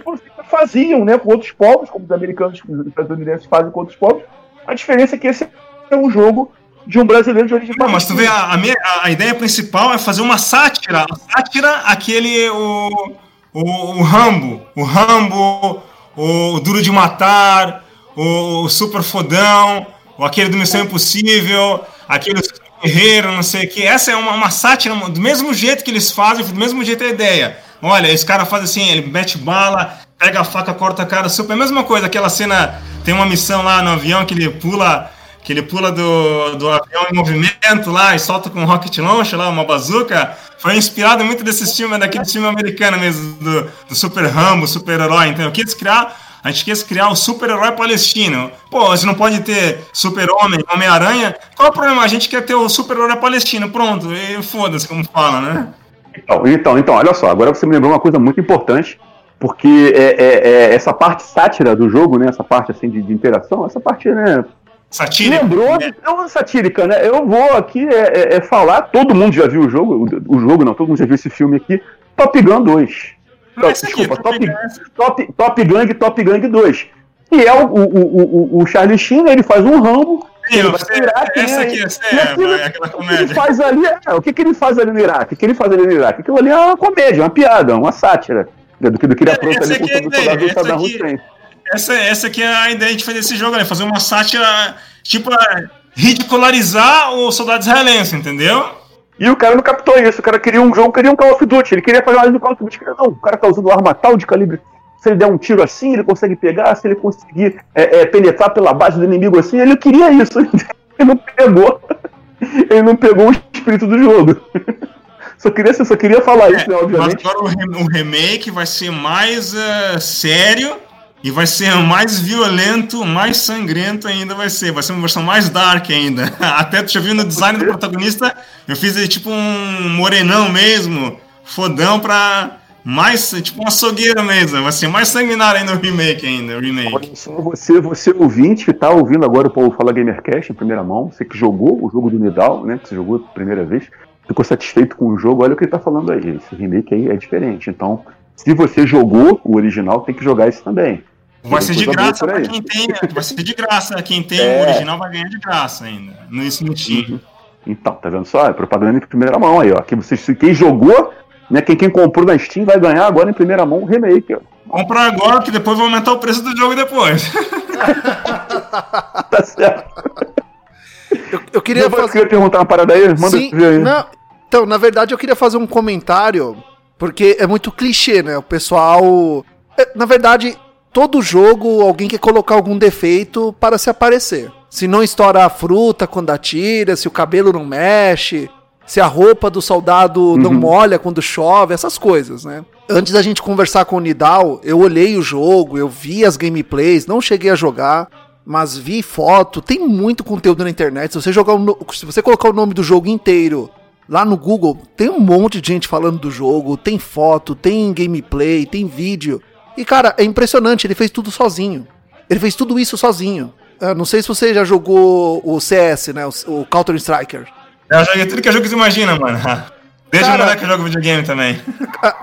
faziam, né? Com outros povos, como os americanos, os estadunidenses fazem com outros povos. A diferença é que esse é um jogo de um brasileiro de origem Não, mas tu vê, a, a, minha- a- ideia principal é fazer uma sátira. A sátira, aquele. O, o, o Rambo. O Rambo, o, Duro de Matar, o, o Super Fodão, o aquele do Missão Impossível, aquele guerreiro, não sei o que. Essa é uma, uma sátira, do mesmo jeito que eles fazem, do mesmo jeito a ideia. Olha, esse cara faz assim, ele mete bala, pega a faca, corta a cara, super. Mesma coisa, aquela cena, tem uma missão lá no avião que ele pula, que ele pula do, do avião em movimento lá e solta com um rocket launcher lá, uma bazuca. Foi inspirado muito desses filmes, daquele filme americano mesmo, do, do super Rambo, super-herói. Então, eu quis criar a gente quis criar o super-herói palestino. Pô, você não pode ter super-homem, Homem-Aranha. Qual é o problema? A gente quer ter o super-herói palestino. Pronto, e foda-se, como fala, né? Então, então, então, olha só, agora você me lembrou uma coisa muito importante, porque é, é- é essa parte sátira do jogo, né? Essa parte assim de, de interação, essa parte, né? Satírico. Lembrou, né? não satírica, né? Eu vou aqui é, é- é falar, todo mundo já viu o jogo, o, o jogo não, todo mundo já viu esse filme aqui, Top Gun 2. Não, esse aqui, Desculpa, Top Top, Gun. Top, Top Gang, Top Gang 2. E é o, o, o, o, o Charlie Sheen, ele faz um Rambo. Sim, ele vai pro Iraque, essa aqui, essa é, aquilo- é aquela O que ele faz ali é, o que, que ele faz ali no Iraque? O que ele faz ali no Iraque? Aquilo ali é uma comédia, uma piada, uma sátira. né, Do que, do que ele É, apronta essa ali com é a todo soldado do Saddam Hussein. Essa, essa aqui é a ideia de fazer esse jogo, né? Fazer uma sátira, tipo, é, ridicularizar o soldado israelense, entendeu? E o cara não captou isso, o cara queria um jogo, queria um Call of Duty, ele queria fazer uma do Call of Duty. Não, o cara tá usando arma tal de calibre. Se ele der um tiro assim, ele consegue pegar, se ele conseguir é, é, penetrar pela base do inimigo assim, ele queria isso. Ele não pegou. Ele não pegou o espírito do jogo. Só queria, só queria falar isso, né, Mas obviamente. agora o, re- o remake vai ser mais eh, sério e vai ser mais violento, mais sangrento ainda vai ser. Vai ser uma versão mais dark ainda. Até tu já viu no design do protagonista, eu fiz ele tipo um morenão mesmo, fodão pra mais, tipo um açougueiro mesmo. Vai ser mais sanguinário ainda o remake ainda, o remake. Olha só, você, você ouvinte que tá ouvindo agora o Paulo Fala Gamercast em primeira mão, você que jogou o jogo do Nidal, né? Que você jogou a primeira vez, ficou satisfeito com o jogo, olha o que ele tá falando aí. Esse remake aí é diferente. Então, se você jogou o original, tem que jogar esse também. Vai ser de graça pra quem tem, vai ser de graça. Quem tem É. o original vai ganhar de graça ainda. Isso no Steam. Então, tá vendo só? É propaganda em primeira mão aí, ó. Que você, quem jogou, né? Quem, quem comprou na Steam vai ganhar agora em primeira mão o remake, ó. Compra agora, que depois vai aumentar o preço do jogo depois. Tá certo. Eu, eu queria Eu fazer. queria perguntar uma parada aí, manda Sim, ver aí. não, então, na verdade, eu queria fazer um comentário, porque é muito clichê, né? O pessoal. é, na verdade, todo jogo alguém quer colocar algum defeito para se aparecer. Se não estoura a fruta quando atira, se o cabelo não mexe, se a roupa do soldado não molha quando chove, essas coisas, né? Antes da gente conversar com o Nidal, eu olhei o jogo, eu vi as gameplays, não cheguei a jogar, mas vi foto, tem muito conteúdo na internet. Se você jogar no- se você colocar o nome do jogo inteiro lá no Google, tem um monte de gente falando do jogo, tem foto, tem gameplay, tem vídeo. E cara, é impressionante, ele fez tudo sozinho. Ele fez tudo isso sozinho. Eu não sei se você já jogou o CS, né? O Counter Striker. Eu joguei tudo que é jogo que você imagina, mano. Deixa Cara- o moleque que joga videogame também.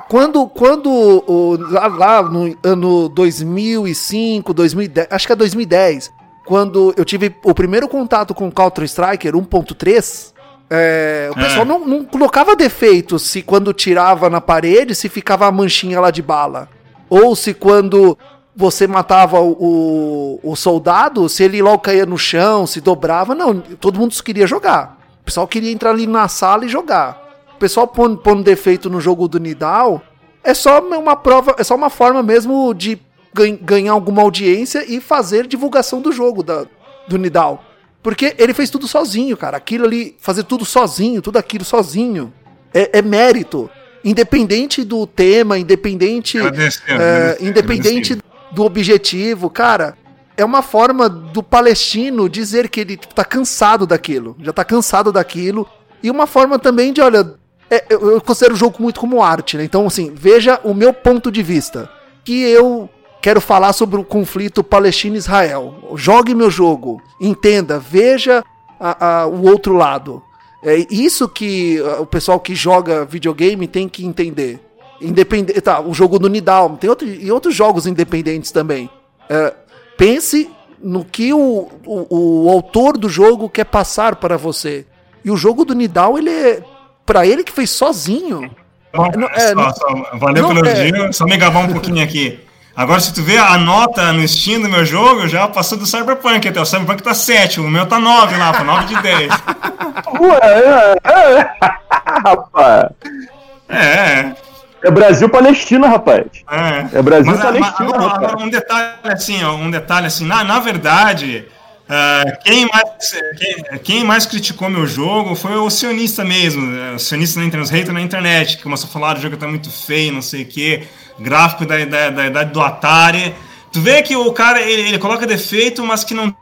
Quando, quando o, lá, lá no ano 2005, 2010, acho que é 2010, quando eu tive o primeiro contato com o Counter Striker 1.3, é, o É. pessoal não, não colocava defeito se quando tirava na parede, se ficava a manchinha lá de bala. Ou se quando você matava o, o, o soldado, se ele logo caía no chão, se dobrava. Não, todo mundo queria jogar. O pessoal queria entrar ali na sala e jogar. O pessoal pondo, pondo defeito no jogo do Nidal é só uma prova, é só uma forma mesmo de gan- ganhar alguma audiência e fazer divulgação do jogo da, do Nidal. Porque ele fez tudo sozinho, cara. Aquilo ali, fazer tudo sozinho, tudo aquilo sozinho, é, é mérito. Independente do tema, independente, Agradecer, é, agradecer, independente agradecer. do objetivo, cara. É uma forma do palestino dizer que ele tipo, tá cansado daquilo, já tá cansado daquilo. E uma forma também de, olha, é, eu, considero o jogo muito como arte, né? Então, assim, veja o meu ponto de vista. Que eu quero falar sobre o conflito Palestina-Israel. Jogue meu jogo, entenda, veja a- a- o outro lado. É isso que ah, o pessoal que joga videogame tem que entender. Independente, tá, o jogo do Nidal, tem outro, e outros jogos independentes também. É, pense no que o, o, o autor do jogo quer passar para você. E o jogo do Nidal, ele é. Pra ele que fez sozinho. Bom, Não, é, só- não- só- valeu não, pelo é- elogio. Só me gabar um pouquinho aqui. Agora, se tu vê a nota no Steam do meu jogo, já passou do Cyberpunk até. O Cyberpunk tá 7, o meu tá 9 lá, pô, 9 de 10. Ué, é, é. rapaz. É, É Brasil-Palestina, rapaz. é. É Brasil Mas, ah, mas, Palestina, agora, rapaz. um detalhe assim, um detalhe assim, na, na verdade, ah, quem, mais, quem, quem mais criticou meu jogo foi o sionista mesmo, eh, o sionista na internet, os haters na internet, que começou a falar o jogo tá muito feio, não sei o que, gráfico da, da, da idade do Atari. Tu vê que o cara, ele, ele coloca defeito, mas que não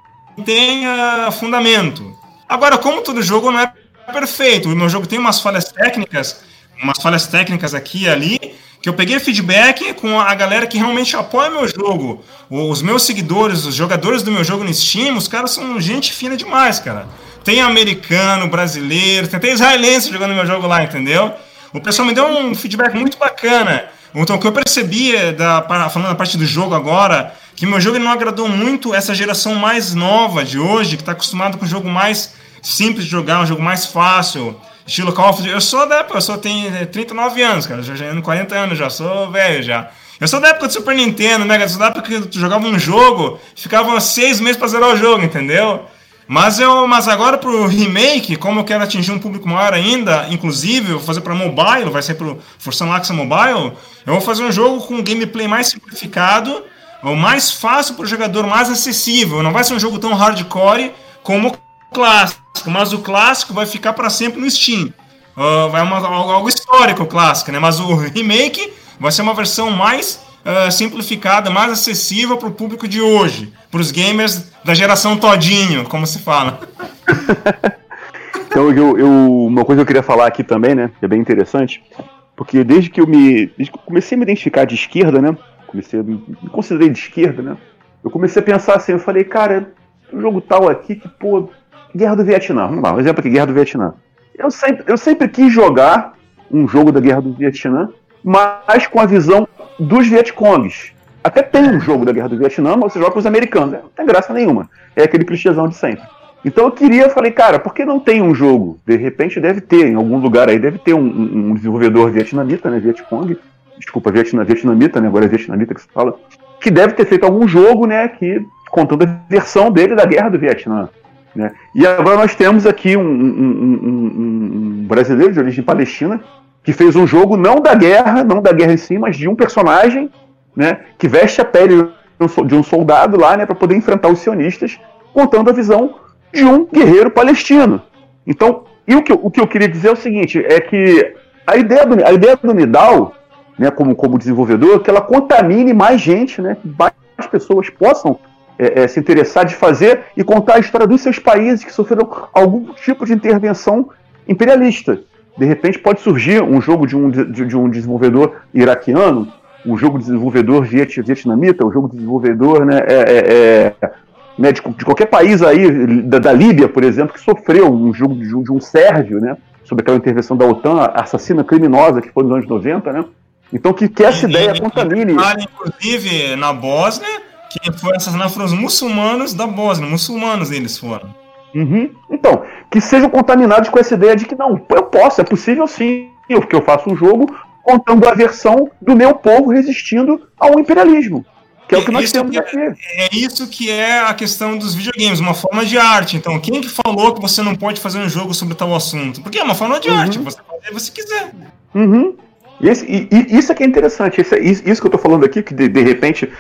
tem ah, fundamento. Agora, como todo jogo não é perfeito, o meu jogo tem umas falhas técnicas, umas falhas técnicas aqui e ali, que eu peguei feedback com a galera que realmente apoia meu jogo. Os meus seguidores, os jogadores do meu jogo no Steam, os caras são gente fina demais, cara. Tem americano, brasileiro, tem até israelense jogando meu jogo lá, entendeu? O pessoal me deu um feedback muito bacana. Então, o que eu percebi, é da, falando da parte do jogo agora, que meu jogo não agradou muito essa geração mais nova de hoje, que está acostumado com um jogo mais simples de jogar, um jogo mais fácil, estilo Call of Duty. Eu sou da época, eu só tenho eh, 39 anos, cara, já tenho 40 anos, já sou velho já. Eu sou da época do Super Nintendo, Mega, eu sou da época que tu jogava um jogo, ficava seis meses pra zerar o jogo, entendeu? Mas eu, mas agora pro remake, como eu quero atingir um público maior ainda, inclusive, eu vou fazer para mobile, vai ser pro Forçando Laxa Mobile, eu vou fazer um jogo com um gameplay mais simplificado, o mais fácil para o jogador, mais acessível. Não vai ser um jogo tão hardcore como clássico, mas o clássico vai ficar para sempre no Steam. Uh, vai uma, algo, histórico o clássico, né? Mas o remake vai ser uma versão mais uh, simplificada, mais acessível para o público de hoje, para os gamers da geração todinho, como se fala. Então, eu, eu- uma coisa que eu queria falar aqui também, né? Que é bem interessante. Porque desde que eu me. Desde que comecei a me identificar de esquerda, né? Comecei a me, me considerei de esquerda, né? Eu comecei a pensar assim, eu falei, cara, um jogo tal aqui que, pô, Guerra do Vietnã. Vamos lá, um exemplo aqui, Guerra do Vietnã. Eu sempre, eu sempre quis jogar um jogo da Guerra do Vietnã, mas com a visão dos Vietcongs. Até tem um jogo da Guerra do Vietnã, mas você joga com os americanos. né? Não tem graça nenhuma. É aquele clichêzão de sempre. Então eu queria, eu falei, cara, por que não tem um jogo? De repente deve ter, em algum lugar aí, deve ter um, um- desenvolvedor vietnamita, né? Vietcong. Desculpa, Vietnam, vietnamita, né? Agora é vietnamita que se fala. Que deve ter feito algum jogo, né? Que, contando a versão dele da Guerra do Vietnã. Né? E agora nós temos aqui um, um- um- um- brasileiro de origem palestina que fez um jogo não da guerra, não da guerra em si, mas de um personagem né, que veste a pele de um soldado lá né, para poder enfrentar os sionistas, contando a visão de um guerreiro palestino. Então, e o que, o que eu queria dizer é o seguinte, é que a ideia do, a ideia do Nidal, né, como, como desenvolvedor, é que ela contamine mais gente, né, que mais pessoas possam é, é, se interessar de fazer e contar a história dos seus países que sofreram algum tipo de intervenção imperialista. De repente pode surgir um jogo de um, de, de um desenvolvedor iraquiano, um jogo de desenvolvedor viet, vietnamita, um jogo de desenvolvedor né, é, é, é, né, de, de qualquer país aí, da, da Líbia, por exemplo, que sofreu um jogo de, um- de um sérvio, né, sobre aquela intervenção da OTAN, assassina criminosa que foi nos anos 90, né? Então que, que essa ideia contamine. Inclusive, na Bósnia, assassinado foram os muçulmanos da Bósnia. Muçulmanos eles foram. Uhum. Então, que sejam contaminados com essa ideia de que não, eu posso, é possível sim, porque eu faço um jogo contando a versão do meu povo resistindo ao imperialismo. Que é o que nós Isso temos que aqui. É isso que é a questão dos videogames, uma forma de arte. Então, quem que falou que você não pode fazer um jogo sobre tal assunto? Porque é uma forma de arte, você pode fazer o que você quiser. Uhum. E, esse- e- e isso é que é interessante. Isso, é- isso- que eu tô falando aqui, que de, de repente,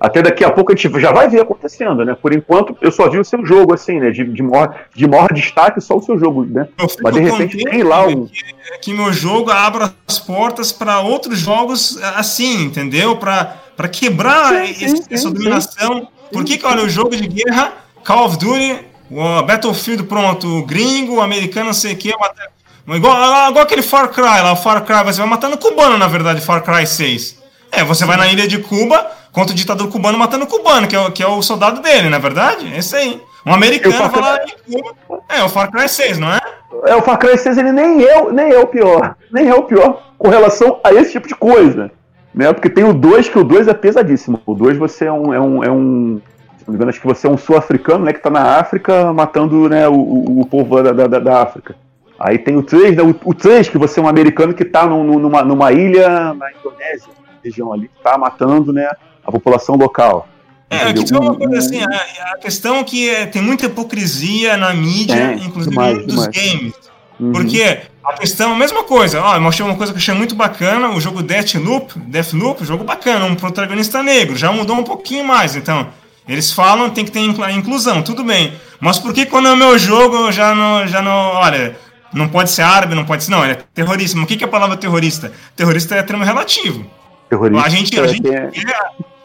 até daqui a pouco a gente já vai ver acontecendo, né? Por enquanto, eu só vi o seu jogo, assim, né? De, de, maior, de maior destaque, só o seu jogo, né? Mas de repente tem lá um. que, que meu jogo abra as portas para outros jogos assim, entendeu? Para quebrar Sim, sim, esse- sim, essa sim. dominação. Por que, que olha, o jogo de guerra, Call of Duty, o Battlefield, pronto, o gringo, o americano, não sei o que, igual, igual aquele Far Cry lá, o Far Cry, você vai matando cubano, na verdade, Far Cry 6. É, você vai na ilha de Cuba contra o ditador cubano matando o cubano, que é, o- que é o soldado dele, na é verdade? É isso aí. Um americano Eu faço- vai lá em Cuba. É, o Far Cry 6, não é? É, o Far Cry 6 ele nem é, nem é o pior. Nem é o pior com relação a esse tipo de coisa. Né? Porque tem o 2, que o 2 é pesadíssimo. O 2 você é um, é um, é um. Se não me engano, acho que você é um sul-africano, né? Que tá na África matando né, o, o, o povo da, da, da África. Aí tem o 3, né, o, o 3, que você é um americano que tá num- numa, numa ilha na Indonésia, região ali, que tá matando, né? a população local. É, questão é uma coisa assim, a, a questão é que é, tem muita hipocrisia na mídia, É, inclusive demais, dos demais. games. Uhum. Porque a questão, a mesma coisa, ó, eu mostrei uma coisa que eu achei muito bacana, o jogo Deathloop, Deathloop, jogo bacana, um protagonista negro, já mudou um pouquinho mais, então, eles falam tem que ter inclu- inclusão, tudo bem, mas por que quando é o meu jogo eu já não, já não, olha, não pode ser árabe, não pode ser, não, é terrorista, mas o que que é a palavra terrorista? Terrorista é termo relativo, terrorista, a gente, a é, gente tem-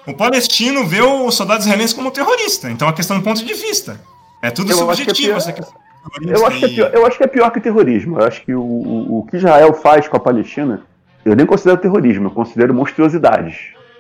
o palestino vê os soldados israelenses como terrorista. Então é questão do ponto de vista. É tudo Eu acho que é subjetivo pior- essa questão. Eu acho, que é pior, eu acho que é pior que terrorismo. Eu acho que o, o, o que Israel faz com a Palestina, eu nem considero terrorismo, eu considero monstruosidades.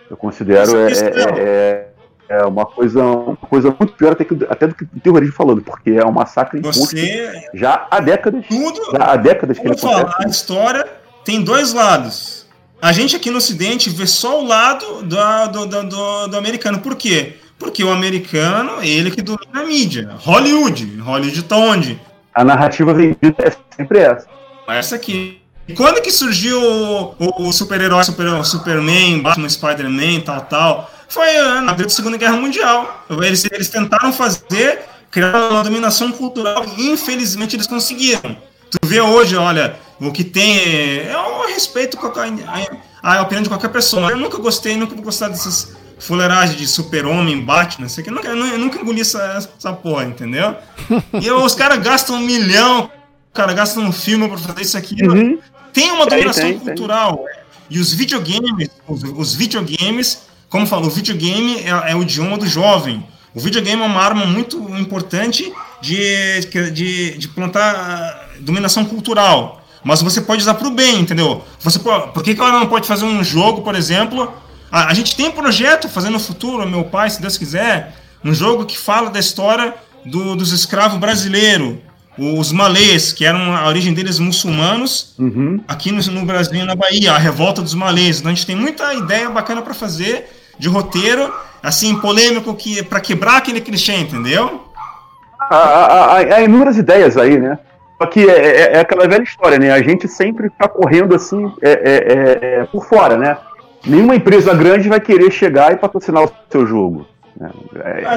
Eu considero é, isso é, é- é uma, coisa, uma coisa muito pior até, que, até do que o terrorismo falando, porque é um massacre Você, já há décadas. tudo, Já há décadas que ele falar, acontece. a história tem dois lados. A gente aqui no Ocidente vê só o lado do, do, do, do- americano. Por quê? Porque o americano, ele que domina a mídia. Hollywood. Hollywood tá onde? A narrativa vendida é sempre essa. Essa aqui. E quando que surgiu o, o- o super-herói, super, o Superman, Batman, Spider-Man, tal, tal? Foi na da Segunda Guerra Mundial. Eles, eles tentaram fazer, criar uma dominação cultural e infelizmente eles conseguiram. Tu vê hoje, olha, o que tem é, é o respeito com a, a, opinião de qualquer pessoa. Eu nunca gostei, nunca vou gostar dessas fuleiragens de super-homem, Batman, isso aqui. Eu nunca, eu nu- eu nunca engoli essa, essa porra, entendeu? E os caras gastam um milhão, cara gasta um filme pra fazer isso aqui. Uhum. Tem uma Tem, dominação tem, tem. cultural. E os videogames, os, os videogames, como falou, o videogame é, é o idioma do jovem. O videogame é uma arma muito importante de, de, de plantar dominação cultural. Mas você pode usar para o bem, entendeu? Você, po- por que, que ela não pode fazer um jogo, por exemplo? A, a gente tem um projeto fazendo no futuro, meu pai, se Deus quiser, um jogo que fala da história do- dos escravos brasileiros, os malês, que eram a origem deles muçulmanos, Uhum. aqui no, no Brasil e na Bahia, a revolta dos malês. Então a gente tem muita ideia bacana para fazer de roteiro, assim, polêmico, que para quebrar aquele clichê, entendeu? Há, há- há- há inúmeras ideias aí, né? Que é, é- é aquela velha história, né? A gente sempre tá correndo assim é, é- é- por fora, né? Nenhuma empresa grande vai querer chegar e patrocinar o seu jogo. né?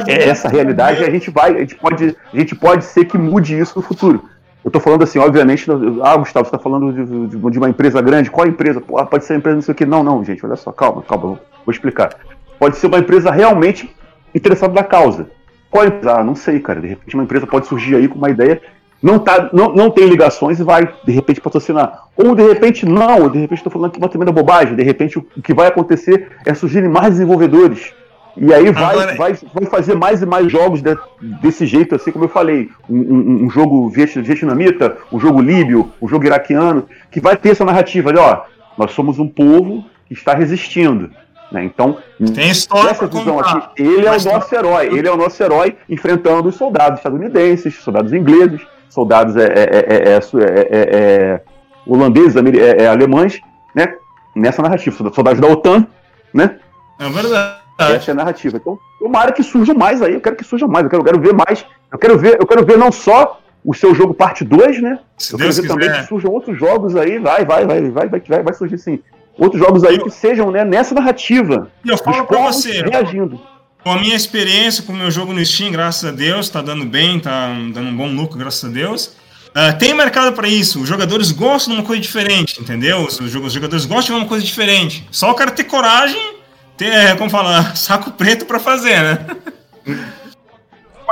É, essa realidade a gente vai, a gente pode, a gente pode ser que mude isso no futuro. Eu tô falando assim, obviamente, ah, Gustavo, você tá falando de, de- de uma empresa grande, qual empresa? Pô, pode ser uma empresa não sei o que. Não, não, gente, olha só, calma, calma, vou vou explicar. Pode ser uma empresa realmente interessada na causa. Qual empresa? Ah, não sei, cara. De repente uma empresa pode surgir aí com uma ideia, não, tá, não, não tem ligações e vai, de repente, patrocinar. Ou de repente não, de repente estou falando aqui uma tremenda bobagem. De repente o, que vai acontecer é surgirem mais desenvolvedores. E aí vai, Agora- vai, vai fazer mais e mais jogos de- desse jeito, assim como eu falei. Um, um- um jogo viet- vietnamita, um jogo líbio, um jogo iraquiano, que vai ter essa narrativa ali, ó. Nós somos um povo que está resistindo. Né? Então, Tem história essa visão aqui, ele é o nosso herói. Ele é o nosso herói enfrentando os soldados estadunidenses, soldados ingleses, soldados é, é, é, holandeses, é, é, alemães, né? Nessa narrativa. Soldados da OTAN, né? É verdade. Essa é a narrativa. Então, tomara que surja mais aí. Eu quero que surja mais. Eu quero, eu quero ver mais. Eu quero ver, eu quero ver não só o seu jogo parte 2, né? Se Eu quero Deus ver também quiser. que surjam outros jogos aí. Vai, vai, vai, vai, vai, vai, vai surgir sim. Outros jogos aí Eu- que sejam né, nessa narrativa. E eu falo pra você, reagindo. Com a minha experiência com o meu jogo no Steam, graças a Deus, tá dando bem, tá dando um bom lucro, graças a Deus. Ah, tem mercado para isso. Os jogadores gostam de uma coisa diferente, entendeu? Os, os jogadores gostam de uma coisa diferente. Só o cara ter coragem, ter, é, como falar, saco preto para fazer, né?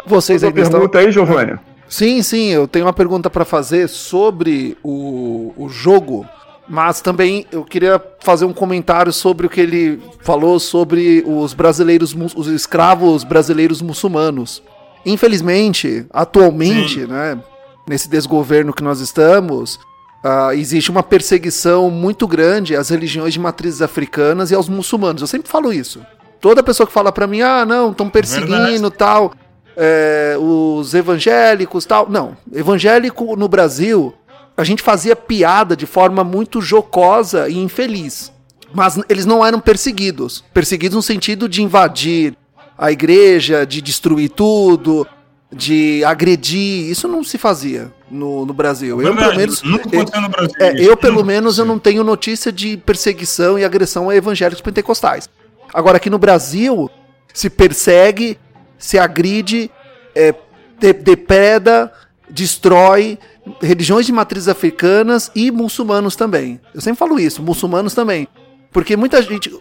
Vocês Outra ainda estão... pergunta aí, Giovanni. Sim, sim, eu tenho uma pergunta pra fazer sobre o, o jogo, mas também eu queria fazer um comentário sobre o que ele falou sobre os brasileiros, os escravos brasileiros muçulmanos. Infelizmente, atualmente, Sim. né, nesse desgoverno que nós estamos, ah, existe uma perseguição muito grande às religiões de matrizes africanas e aos muçulmanos. Eu sempre falo isso. Toda pessoa que fala pra mim, ah, não, estão perseguindo tal, é, os evangélicos tal. Não, evangélico no Brasil, a gente fazia piada de forma muito jocosa e infeliz. Mas eles não eram perseguidos. Perseguidos no sentido de invadir a igreja, de destruir tudo, de agredir. Isso não se fazia no, no Brasil. Eu, pelo menos. Aconteceu no Brasil. É, eu, pelo menos, eu não tenho notícia de perseguição e agressão a evangélicos pentecostais. Agora, aqui no Brasil, se persegue, se agride, é, de- depreda, destrói religiões de matrizes africanas e muçulmanos também. Eu sempre falo isso, muçulmanos também. Porque muita gente.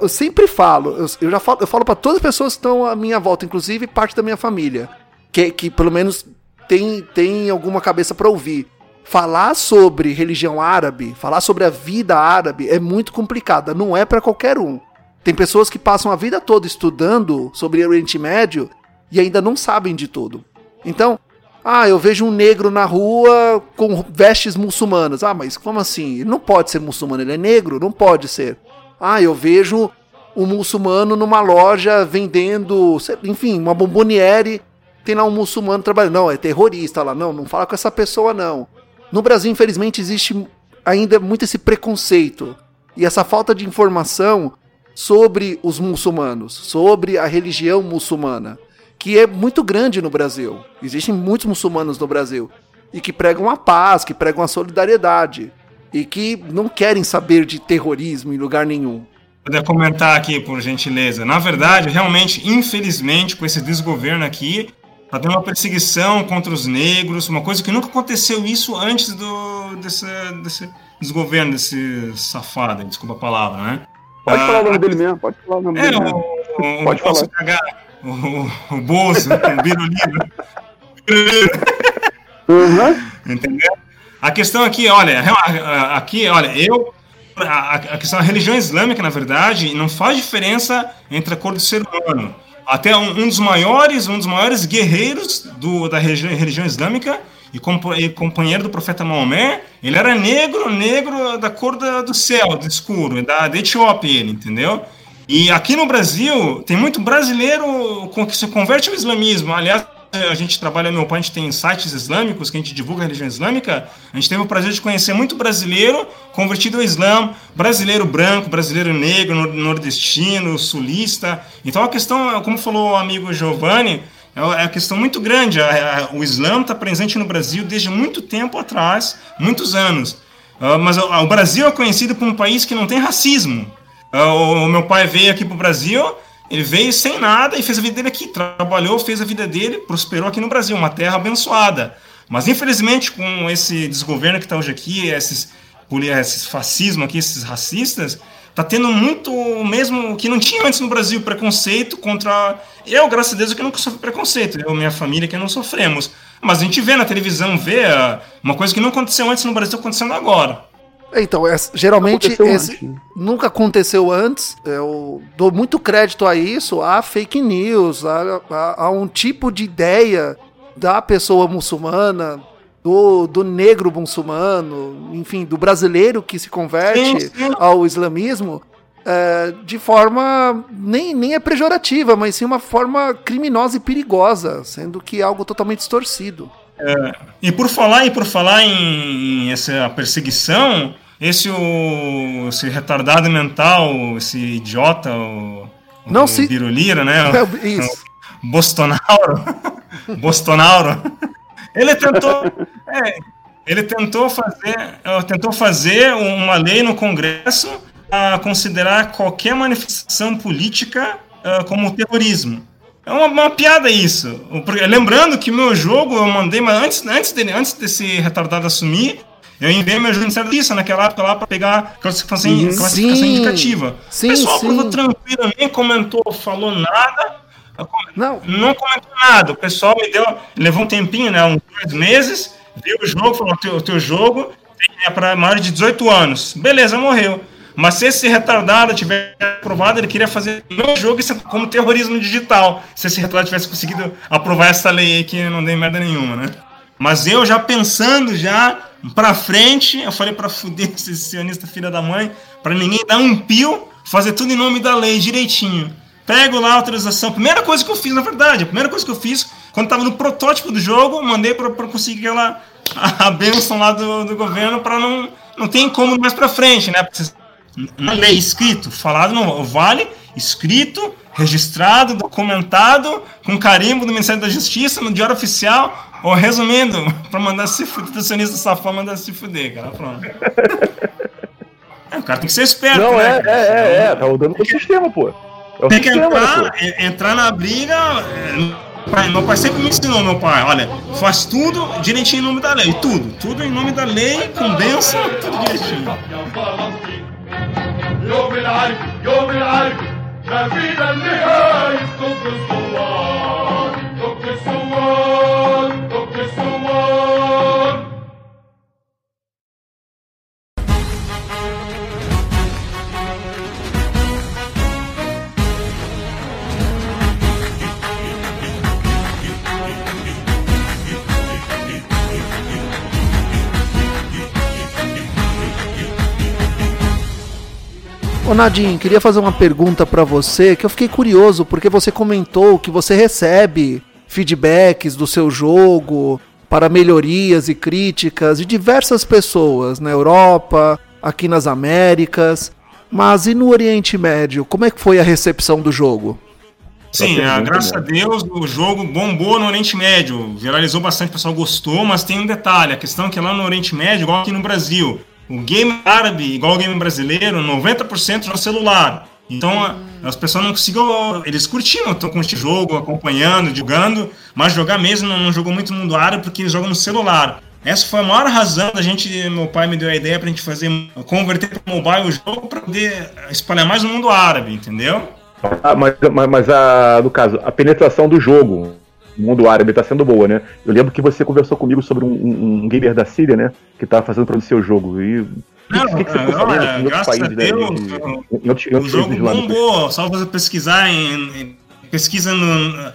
Eu sempre falo, eu, eu já falo, eu falo para todas as pessoas que estão à minha volta, inclusive parte da minha família, que, que pelo menos tem, tem alguma cabeça para ouvir. Falar sobre religião árabe, falar sobre a vida árabe é muito complicada, não é para qualquer um. Tem pessoas que passam a vida toda estudando sobre o Oriente Médio e ainda não sabem de tudo. Então, ah, eu vejo um negro na rua com vestes muçulmanas. Ah, mas como assim? Ele não pode ser muçulmano, ele é negro? Não pode ser. Ah, eu vejo um muçulmano numa loja vendendo, enfim, uma bomboniere. Tem lá um muçulmano trabalhando. Não, é terrorista lá. Não, não fala com essa pessoa, não. No Brasil, infelizmente, existe ainda muito esse preconceito e essa falta de informação sobre os muçulmanos, sobre a religião muçulmana, que é muito grande no Brasil. Existem muitos muçulmanos no Brasil e que pregam a paz, que pregam a solidariedade e que não querem saber de terrorismo em lugar nenhum. Poder comentar aqui, por gentileza. Na verdade, realmente, infelizmente, com esse desgoverno aqui, tá tendo uma perseguição contra os negros, uma coisa que nunca aconteceu isso antes do, desse, desse desgoverno, desse safado, desculpa a palavra, né? Pode Ah, falar o nome dele mesmo, pode falar o nome É, dele o, mesmo. o, Pode o Bolso falar. O, o Bozo, o. Biruliro. Uhum. Entendeu? A questão aqui, olha, aqui, olha, eu. A, a questão da religião islâmica, na verdade, não faz diferença entre a cor do ser humano. Até um, um dos maiores, um dos maiores guerreiros do, da religião, religião islâmica e, compa- e companheiro do profeta Maomé, ele era negro, negro da cor da- do céu, do escuro, da, da Etiópia, ele, entendeu? E aqui no Brasil, tem muito brasileiro que se converte ao islamismo. Aliás, a gente trabalha no pai, a gente tem sites islâmicos que a gente divulga a religião islâmica. A gente teve o prazer de conhecer muito brasileiro convertido ao Islã, brasileiro branco, brasileiro negro, nor- nordestino, sulista. Então a questão, como falou o amigo Giovanni, é uma- é questão muito grande. O Islã está presente no Brasil desde muito tempo atrás, muitos anos. Ah, mas o Brasil é conhecido por um país que não tem racismo. Ah, O meu pai veio aqui pro Brasil, ele veio sem nada e fez a vida dele aqui. Trabalhou, fez a vida dele, prosperou aqui no Brasil, uma terra abençoada. Mas infelizmente, com esse desgoverno que está hoje aqui, esses, esses fascismo aqui, esses racistas, tá tendo muito mesmo que não tinha antes no Brasil, preconceito contra. Eu, graças a Deus, eu que nunca sofri preconceito. Eu minha família que não sofremos. Mas a gente vê na televisão, vê ah, uma coisa que não aconteceu antes no Brasil, acontecendo agora. Então, é- geralmente Aconteceu esse antes, né? nunca aconteceu antes. Eu dou muito crédito a isso, a fake news, a, a- a um tipo de ideia da pessoa muçulmana, do, do negro muçulmano, enfim, do brasileiro que se converte Sim, sim. ao islamismo. é, de forma nem, nem é pejorativa, mas sim uma forma criminosa e perigosa, sendo que é algo totalmente distorcido. E por falar e por falar em, em essa perseguição, esse o esse retardado mental, esse idiota, o, Não o se- Birulira, né? É isso. O Bostonauro, Bostonauro. Ele tentou, é, ele tentou fazer, eh, tentou fazer uma lei no Congresso a considerar qualquer manifestação política ah, como terrorismo. É uma, uma piada isso. Lembrando que o meu jogo eu mandei, mas antes, antes, dele, antes desse retardado assumir, eu enviei meu Ministério da Justiça naquela época lá para pegar classificação, classificação Sim. indicativa. Sim, o pessoal sim. aprovou tranquilo, nem comentou, falou nada. Não, Não comentou nada. O pessoal me deu. Levou um tempinho, né? Uns dois meses. Viu o jogo, falou: o teu, teu jogo é para maior de 18 anos. Beleza, morreu. Mas se esse retardado tiver aprovado, ele queria fazer meu jogo isso é como terrorismo digital. Se esse retardado tivesse conseguido aprovar essa lei aí que não dei merda nenhuma, né? Mas eu já pensando já pra frente, eu falei pra fuder esse sionista filha da mãe, pra ninguém dar um pio, fazer tudo em nome da lei direitinho. Pego lá a autorização. Primeira coisa que eu fiz, na verdade, a primeira coisa que eu fiz, quando tava no protótipo do jogo, mandei pra conseguir aquela a benção lá do, do governo pra não. Não tem como mais pra frente, né? Na lei escrito, falado não vale, escrito, registrado, documentado, com carimbo do Ministério da Justiça, no Diário Oficial, ou resumindo, pra mandar se fuder, tracionista safado mandar se fuder, cara, pronto. É, o cara tem que ser esperto, Não, né? é, é, é, é, tá rodando com o sistema, pô. É o Tem que sistema, né, entrar, en- entrar na briga. é, pai- Meu pai sempre me ensinou, meu pai, olha, faz tudo direitinho em nome da lei, tudo, tudo em nome da lei, com bênção, tudo direitinho. ما فينا النهاية توك الثوار توك الثوار Ô Nadim, queria fazer uma pergunta pra você que eu fiquei curioso porque você comentou que você recebe feedbacks do seu jogo para melhorias e críticas de diversas pessoas na Europa, aqui nas Américas, mas e no Oriente Médio? Como é que foi a recepção do jogo? Sim, pergunta ah, graças a. Deus o jogo bombou no Oriente Médio, viralizou bastante, o pessoal gostou, mas tem um detalhe, a questão é que lá no Oriente Médio, igual aqui no Brasil, o game árabe, igual o game brasileiro, 90% no celular. Então a- as pessoas não conseguiam, eles curtiam estão com este jogo, acompanhando, jogando, mas jogar mesmo não, não jogou muito no mundo árabe porque eles jogam no celular. Essa foi a maior razão da gente, meu pai me deu a ideia pra gente fazer, converter para mobile o jogo para poder espalhar mais no mundo árabe, entendeu? Ah, mas, mas, mas a, no caso, a penetração do jogo mundo árabe está sendo boa, né? Eu lembro que você conversou comigo sobre um, um- um gamer da Síria, né? Que estava fazendo para o seu jogo. E o que, Não, que, você é, ficou sabendo olha, em outros graças a países, né? Deus, de- de- o- em outros, em O outros jogo países islâmicos? bombou, só você pesquisar em, em- pesquisa no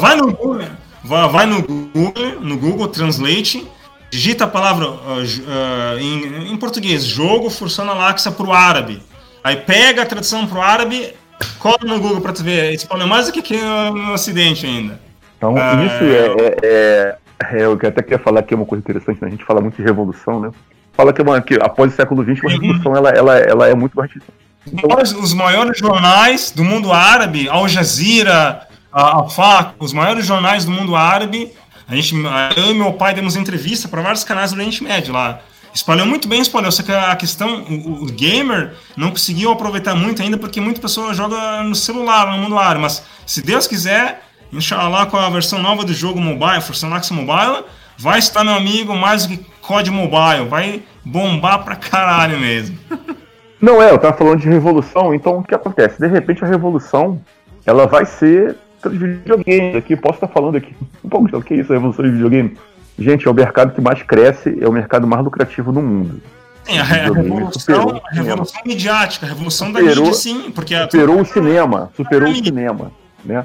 vai no Google, vai, vai no Google, no Google Translate, digita a palavra ah, em, em português, jogo forçando a laxa pro árabe. Aí pega a tradução pro árabe, cola no Google pra tu ver, espalha mais do que aqui no Ocidente ainda. Então, Ah, isso é, é, é, é, Eu até queria falar que é uma coisa interessante, né? A gente fala muito de revolução, né? Fala que, é uma, que após o século XX, uma revolução ela, ela, ela é muito mais. Os, os maiores jornais do mundo árabe, Al Jazeera, a Al-Faq, os maiores jornais do mundo árabe, a gente, eu e meu pai demos entrevista para vários canais do Oriente Médio lá. Espalhou muito bem, espalhou. Só que a questão, o, o gamer não conseguiu aproveitar muito ainda porque muita pessoa joga no celular, no mundo árabe. Mas se Deus quiser, inshallah, com a versão nova do jogo mobile, Força Lax Mobile, vai estar, meu amigo, mais do que COD Mobile. Vai bombar pra caralho mesmo. Não é, eu tava falando de revolução, então o que acontece? De repente a revolução ela vai ser pelos videogames. Aqui, posso estar falando aqui. Um pouco, o que é isso, a revolução de videogame? Gente, é o mercado que mais cresce, é o mercado mais lucrativo no mundo. Sim, a, Videogame revolução, a revolução midiática, a revolução da Superou- mídia, sim, porque a, Superou o cinema, superou o cinema, né?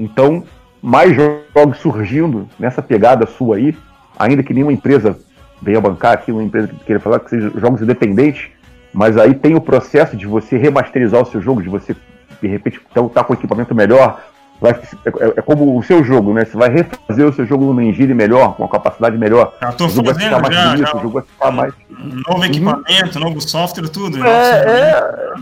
Então, mais jogos surgindo nessa pegada sua aí, ainda que nenhuma empresa venha bancar aqui, uma empresa que queira falar que sejam jogos independentes, mas aí tem o processo de você remasterizar o seu jogo, de você, de repente, estar com equipamento melhor. Vai, é, é como o seu jogo, né? Você vai refazer o seu jogo numa engine melhor, com uma capacidade melhor. Já tô o jogo vai fazendo, ficar mais já, bonito, já. o jogo vai ficar mais. novo equipamento, novo software, tudo. É, é,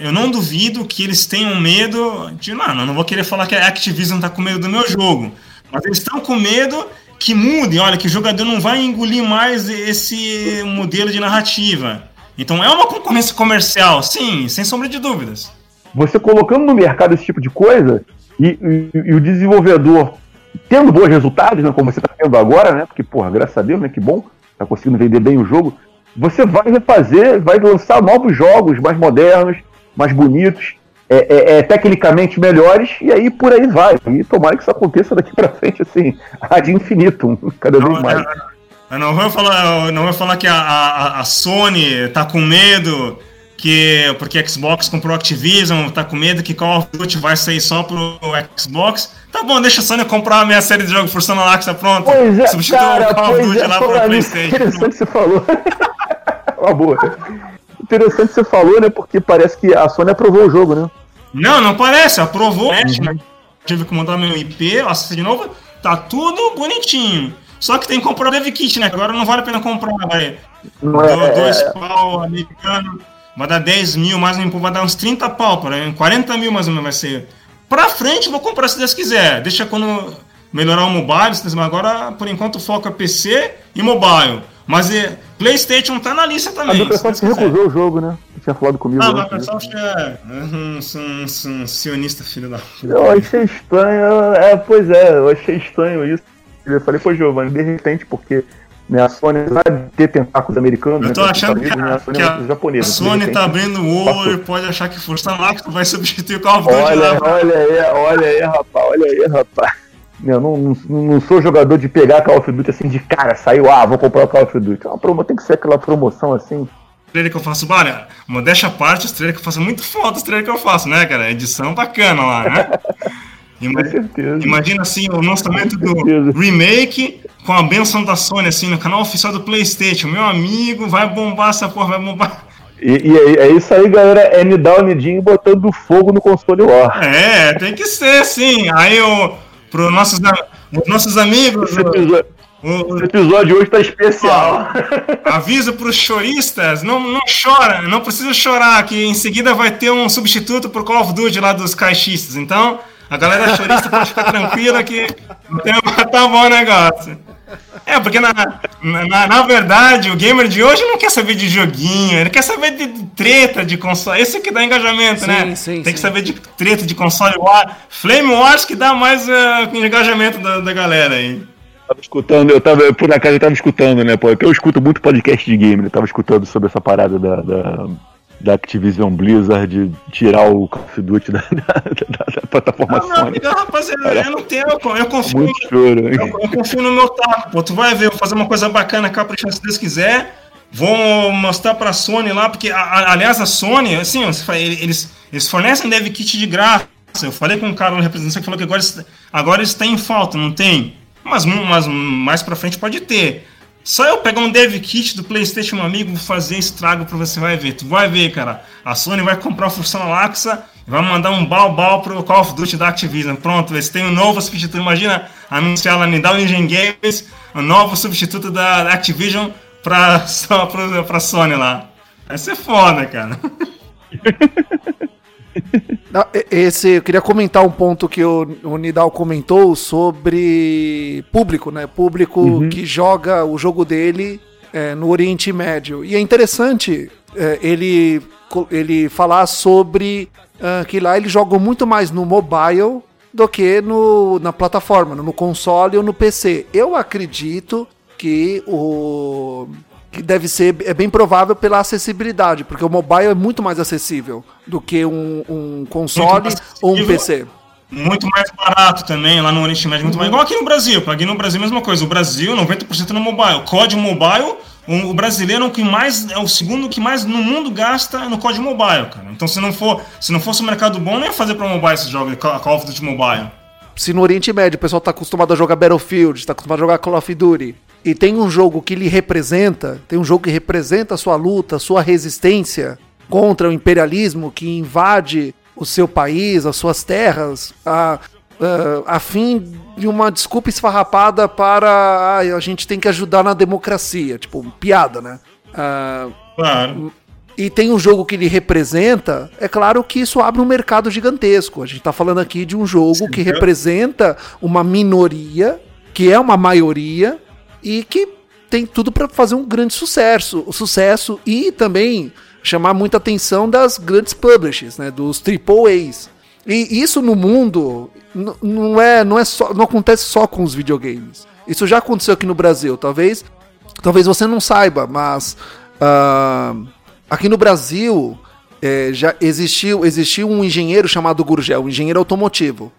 Eu não duvido que eles tenham medo de. Não, eu não vou querer falar que a Activision tá com medo do meu jogo. Mas eles estão com medo que mude, olha, que o jogador não vai engolir mais esse modelo de narrativa. Então é uma concorrência comercial, sim, sem sombra de dúvidas. você colocando no mercado esse tipo de coisa e, e- e o desenvolvedor tendo bons resultados, né, como você está tendo agora, né? Porque, porra, graças a Deus, né? Que bom, tá conseguindo vender bem o jogo. Você vai refazer, vai lançar novos jogos mais modernos, mais bonitos, é, é- é, tecnicamente melhores, e aí por aí vai. E tomara que isso aconteça daqui pra frente, assim, ad infinitum, cada vez mais. Eu não vou falar, não vou falar que a, a, a Sony tá com medo que porque a Xbox comprou a Activision, tá com medo que Call of Duty vai sair só pro Xbox. Tá bom, deixa a Sony comprar a minha série de jogos Forçando a Laxa pronto. Pois é, Substitua cara, o Call of Duty é, lá pro PlayStation. Interessante que você falou. Uma boa. Interessante que você falou, né? Porque parece que a Sony aprovou o jogo, né? Não, não parece, aprovou. Uhum. né? Tive que mandar meu IP, acessa de novo, tá tudo bonitinho. Só que tem que comprar o Dev Kit, né? que Agora não vale a pena comprar, vai. Não é- Do- dois pau americano, vai dar 10 mil, mais um vai dar uns 30 pau, por aí, 40 mil mais ou menos vai ser. Pra frente, eu vou comprar se Deus quiser. Deixa quando melhorar o mobile, Deus- mas agora, por enquanto, o foco é PC e mobile. Mas é, PlayStation tá na lista A também. Microsoft se Deus quiser. recusou o jogo, né? Tinha falado comigo. Ah, a antes, né? Microsoft é um, um, um sionista filho da. Eu achei estranho, é, pois é, eu achei estranho isso. Eu falei, pô, Giovanni, de repente, porque né, a Sony vai ter tentáculos americanos, Eu né, tô os achando que Unidos, né, a, a Sony que é a- a Sony tá abrindo o olho passou. e pode achar que Força lá que vai substituir o Call of Duty Olha, olha aí, olha aí, rapaz, olha aí, rapaz. Eu não, não, não sou jogador de pegar Call of Duty assim de cara, saiu, ah, vou comprar o Call of Duty. É uma promo, tem que ser aquela promoção assim. trailer que eu faço, olha, modéstia à parte, os trailers que eu faço é muito foda os trailers que eu faço, né, cara? Edição bacana lá, né? Ima- Com certeza. Imagina assim o lançamento do remake com a benção da Sony, assim, no canal oficial do PlayStation. Meu amigo, vai bombar essa porra, vai bombar. E, e é, é isso aí, galera, é Nidal Nidinho botando fogo no console War. É, tem que ser, sim. Aí o pro nossos, a- os nossos amigos, Esse o- episódio, o- esse episódio hoje tá especial. Aviso para os choristas, não, não chora, não precisa chorar, que em seguida vai ter um substituto pro Call of Duty lá dos caixistas. Então, a galera chorista pode ficar tranquila que então, tá bom o negócio. É, porque na, na, na verdade o gamer de hoje não quer saber de joguinho, ele quer saber de treta de console. Esse que dá engajamento, Sim, né? sim, Tem que sim. saber de treta de console war. Flame Wars que dá mais eh, engajamento da, da galera aí. tava escutando, eu tava, por acaso eu tava escutando, né, pô, porque eu escuto muito podcast de game, né, tava escutando sobre essa parada da, da, da Activision Blizzard tirar o Call of Duty da, da, da- da plataforma Não, Sony. não, rapaziada, eu não tenho, eu, eu confio, Muito choro, eu, hein? eu confio no meu taco, pô. Tu vai ver, eu vou fazer uma coisa bacana, caprichando se Deus quiser. Vou mostrar pra Sony lá, porque, a- a- aliás, a Sony, assim, eles, eles fornecem dev kit de graça. Eu falei com um cara no representante que falou que agora, agora eles têm em falta, não tem? Mas, mas mais pra frente pode ter. Só eu pegar um dev kit do PlayStation, meu amigo, fazer estrago pra você, vai ver. Tu vai ver, cara. A Sony vai comprar a função Laxa e vai mandar um bal-bal pro Call of Duty da Activision. Pronto, eles têm um novo substituto. Imagina anunciar lá no Engine Games o novo substituto da Activision pra, pra, pra Sony lá. Vai ser foda, cara. E- Esse, eu queria comentar um ponto que o, o Nidal comentou sobre público, né? Público que joga o jogo dele é, no Oriente Médio. E é interessante é, ele, ele falar sobre ah, que lá eles jogam muito mais no mobile do que no, na plataforma, no console ou no PC. Eu acredito que o que deve ser é bem provável pela acessibilidade, porque o mobile é muito mais acessível do que um, um console ou um. PC. Muito mais barato também, lá no Oriente Médio, muito mais. Igual aqui no Brasil. Aqui no Brasil, mesma coisa. O Brasil, 90% no mobile. Código mobile, o brasileiro é o que mais. É o segundo que mais no mundo gasta no código mobile, cara. Então, se não for, se não fosse um mercado bom, não ia fazer pra mobile esses jogos, Call Call of Duty Mobile. Se no Oriente Médio o pessoal tá acostumado a jogar Battlefield, tá acostumado a jogar Call of Duty, e tem um jogo que lhe representa, tem um jogo que representa a sua luta, a sua resistência contra o imperialismo que invade o seu país, as suas terras, a, a, a fim de uma desculpa esfarrapada para ah, a gente tem que ajudar na democracia, tipo, piada, né? Ah, Claro. e tem um jogo que ele representa, é claro que isso abre um mercado gigantesco. A gente tá falando aqui de um jogo que representa uma minoria, que é uma maioria, e que tem tudo para fazer um grande sucesso, sucesso e também chamar muita atenção das grandes publishers, né, dos triple A's. E isso no mundo não é, não é só, não acontece só com os videogames. Isso já aconteceu aqui no Brasil, talvez Talvez você não saiba, mas ah, aqui no Brasil eh, já existiu, existiu um engenheiro chamado Gurgel, um engenheiro automotivo,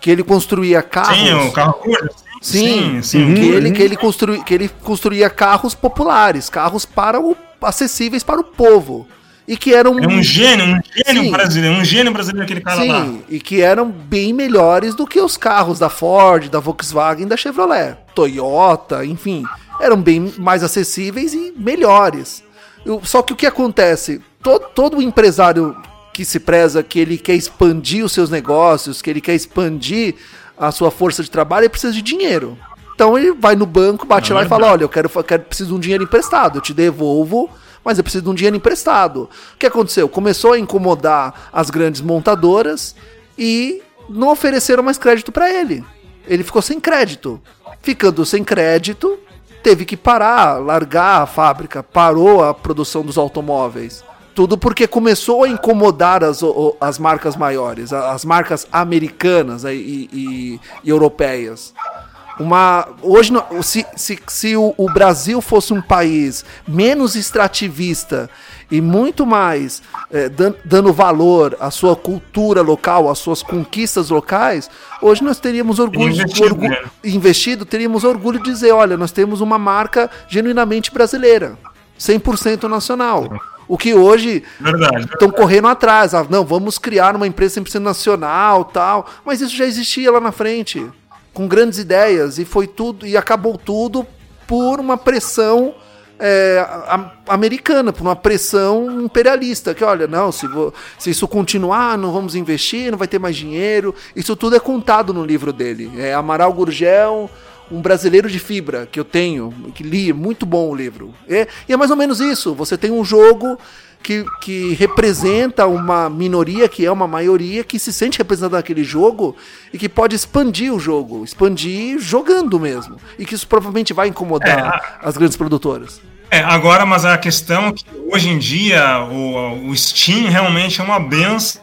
que ele construía carros. Sim, o carro curto. Sim, sim. sim. que, ele, que, ele construi, que ele construía carros populares, carros para o, acessíveis para o povo. E que eram. É um gênio, um gênio Sim. brasileiro, um gênio brasileiro aquele cara lá. Sim, e que eram bem melhores do que os carros da Ford, da Volkswagen, da Chevrolet, Toyota, enfim, eram bem mais acessíveis e melhores. Só que o que acontece? Todo, todo empresário que se preza que ele quer expandir os seus negócios, que ele quer expandir a sua força de trabalho, ele precisa de dinheiro. Então ele vai no banco, bate É lá e verdade. fala: Olha, eu quero, eu quero preciso de um dinheiro emprestado, eu te devolvo, mas eu preciso de um dinheiro emprestado. O que aconteceu? Começou a incomodar as grandes montadoras e não ofereceram mais crédito para ele. Ele ficou sem crédito. Ficando sem crédito, teve que parar, largar a fábrica, parou a produção dos automóveis. Tudo porque começou a incomodar as, as marcas maiores, as marcas americanas e, e- e europeias. Uma, hoje, se, se, se o, o Brasil fosse um país menos extrativista e muito mais dan- dando valor à sua cultura local, às suas conquistas locais, hoje nós teríamos orgulho, Investido, orgu- né? investido, teríamos orgulho de dizer, olha, nós temos uma marca genuinamente brasileira, 100% nacional. O que hoje estão correndo atrás. Ah, não, vamos criar uma empresa 100% nacional, tal. Mas isso já existia lá na frente, com grandes ideias e foi tudo e acabou tudo por uma pressão é, a- americana, por uma pressão imperialista. Que olha, não, se, vo- se isso continuar, não vamos investir, não vai ter mais dinheiro. Isso tudo é contado no livro dele. É Amaral Gurgel, um brasileiro de fibra que eu tenho, que li, é muito bom o livro. É, e é mais ou menos isso. Você tem um jogo que, que representa uma minoria que é uma maioria que se sente representada naquele jogo e que pode expandir o jogo, expandir jogando mesmo. E que isso provavelmente vai incomodar as grandes produtoras. É, agora, mas a questão é que hoje em dia o, o Steam realmente é uma benção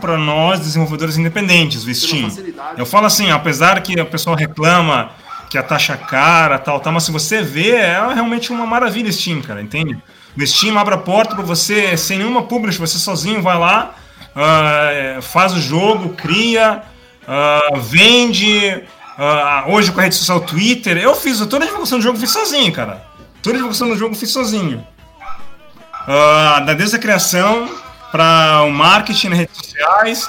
para nós desenvolvedores independentes, o Steam. Eu falo assim, apesar que a pessoa reclama que a taxa é cara, tal, tal, mas se você vê, é realmente uma maravilha Steam, cara, entende? O Steam abre a porta para você, sem nenhuma publisher, você sozinho vai lá, ah, faz o jogo, cria, ah, vende. ah, hoje com a rede social Twitter, eu fiz toda a divulgação do jogo, fiz sozinho, cara. Toda a divulgação do jogo fiz sozinho. Da desde a criação para o marketing nas redes sociais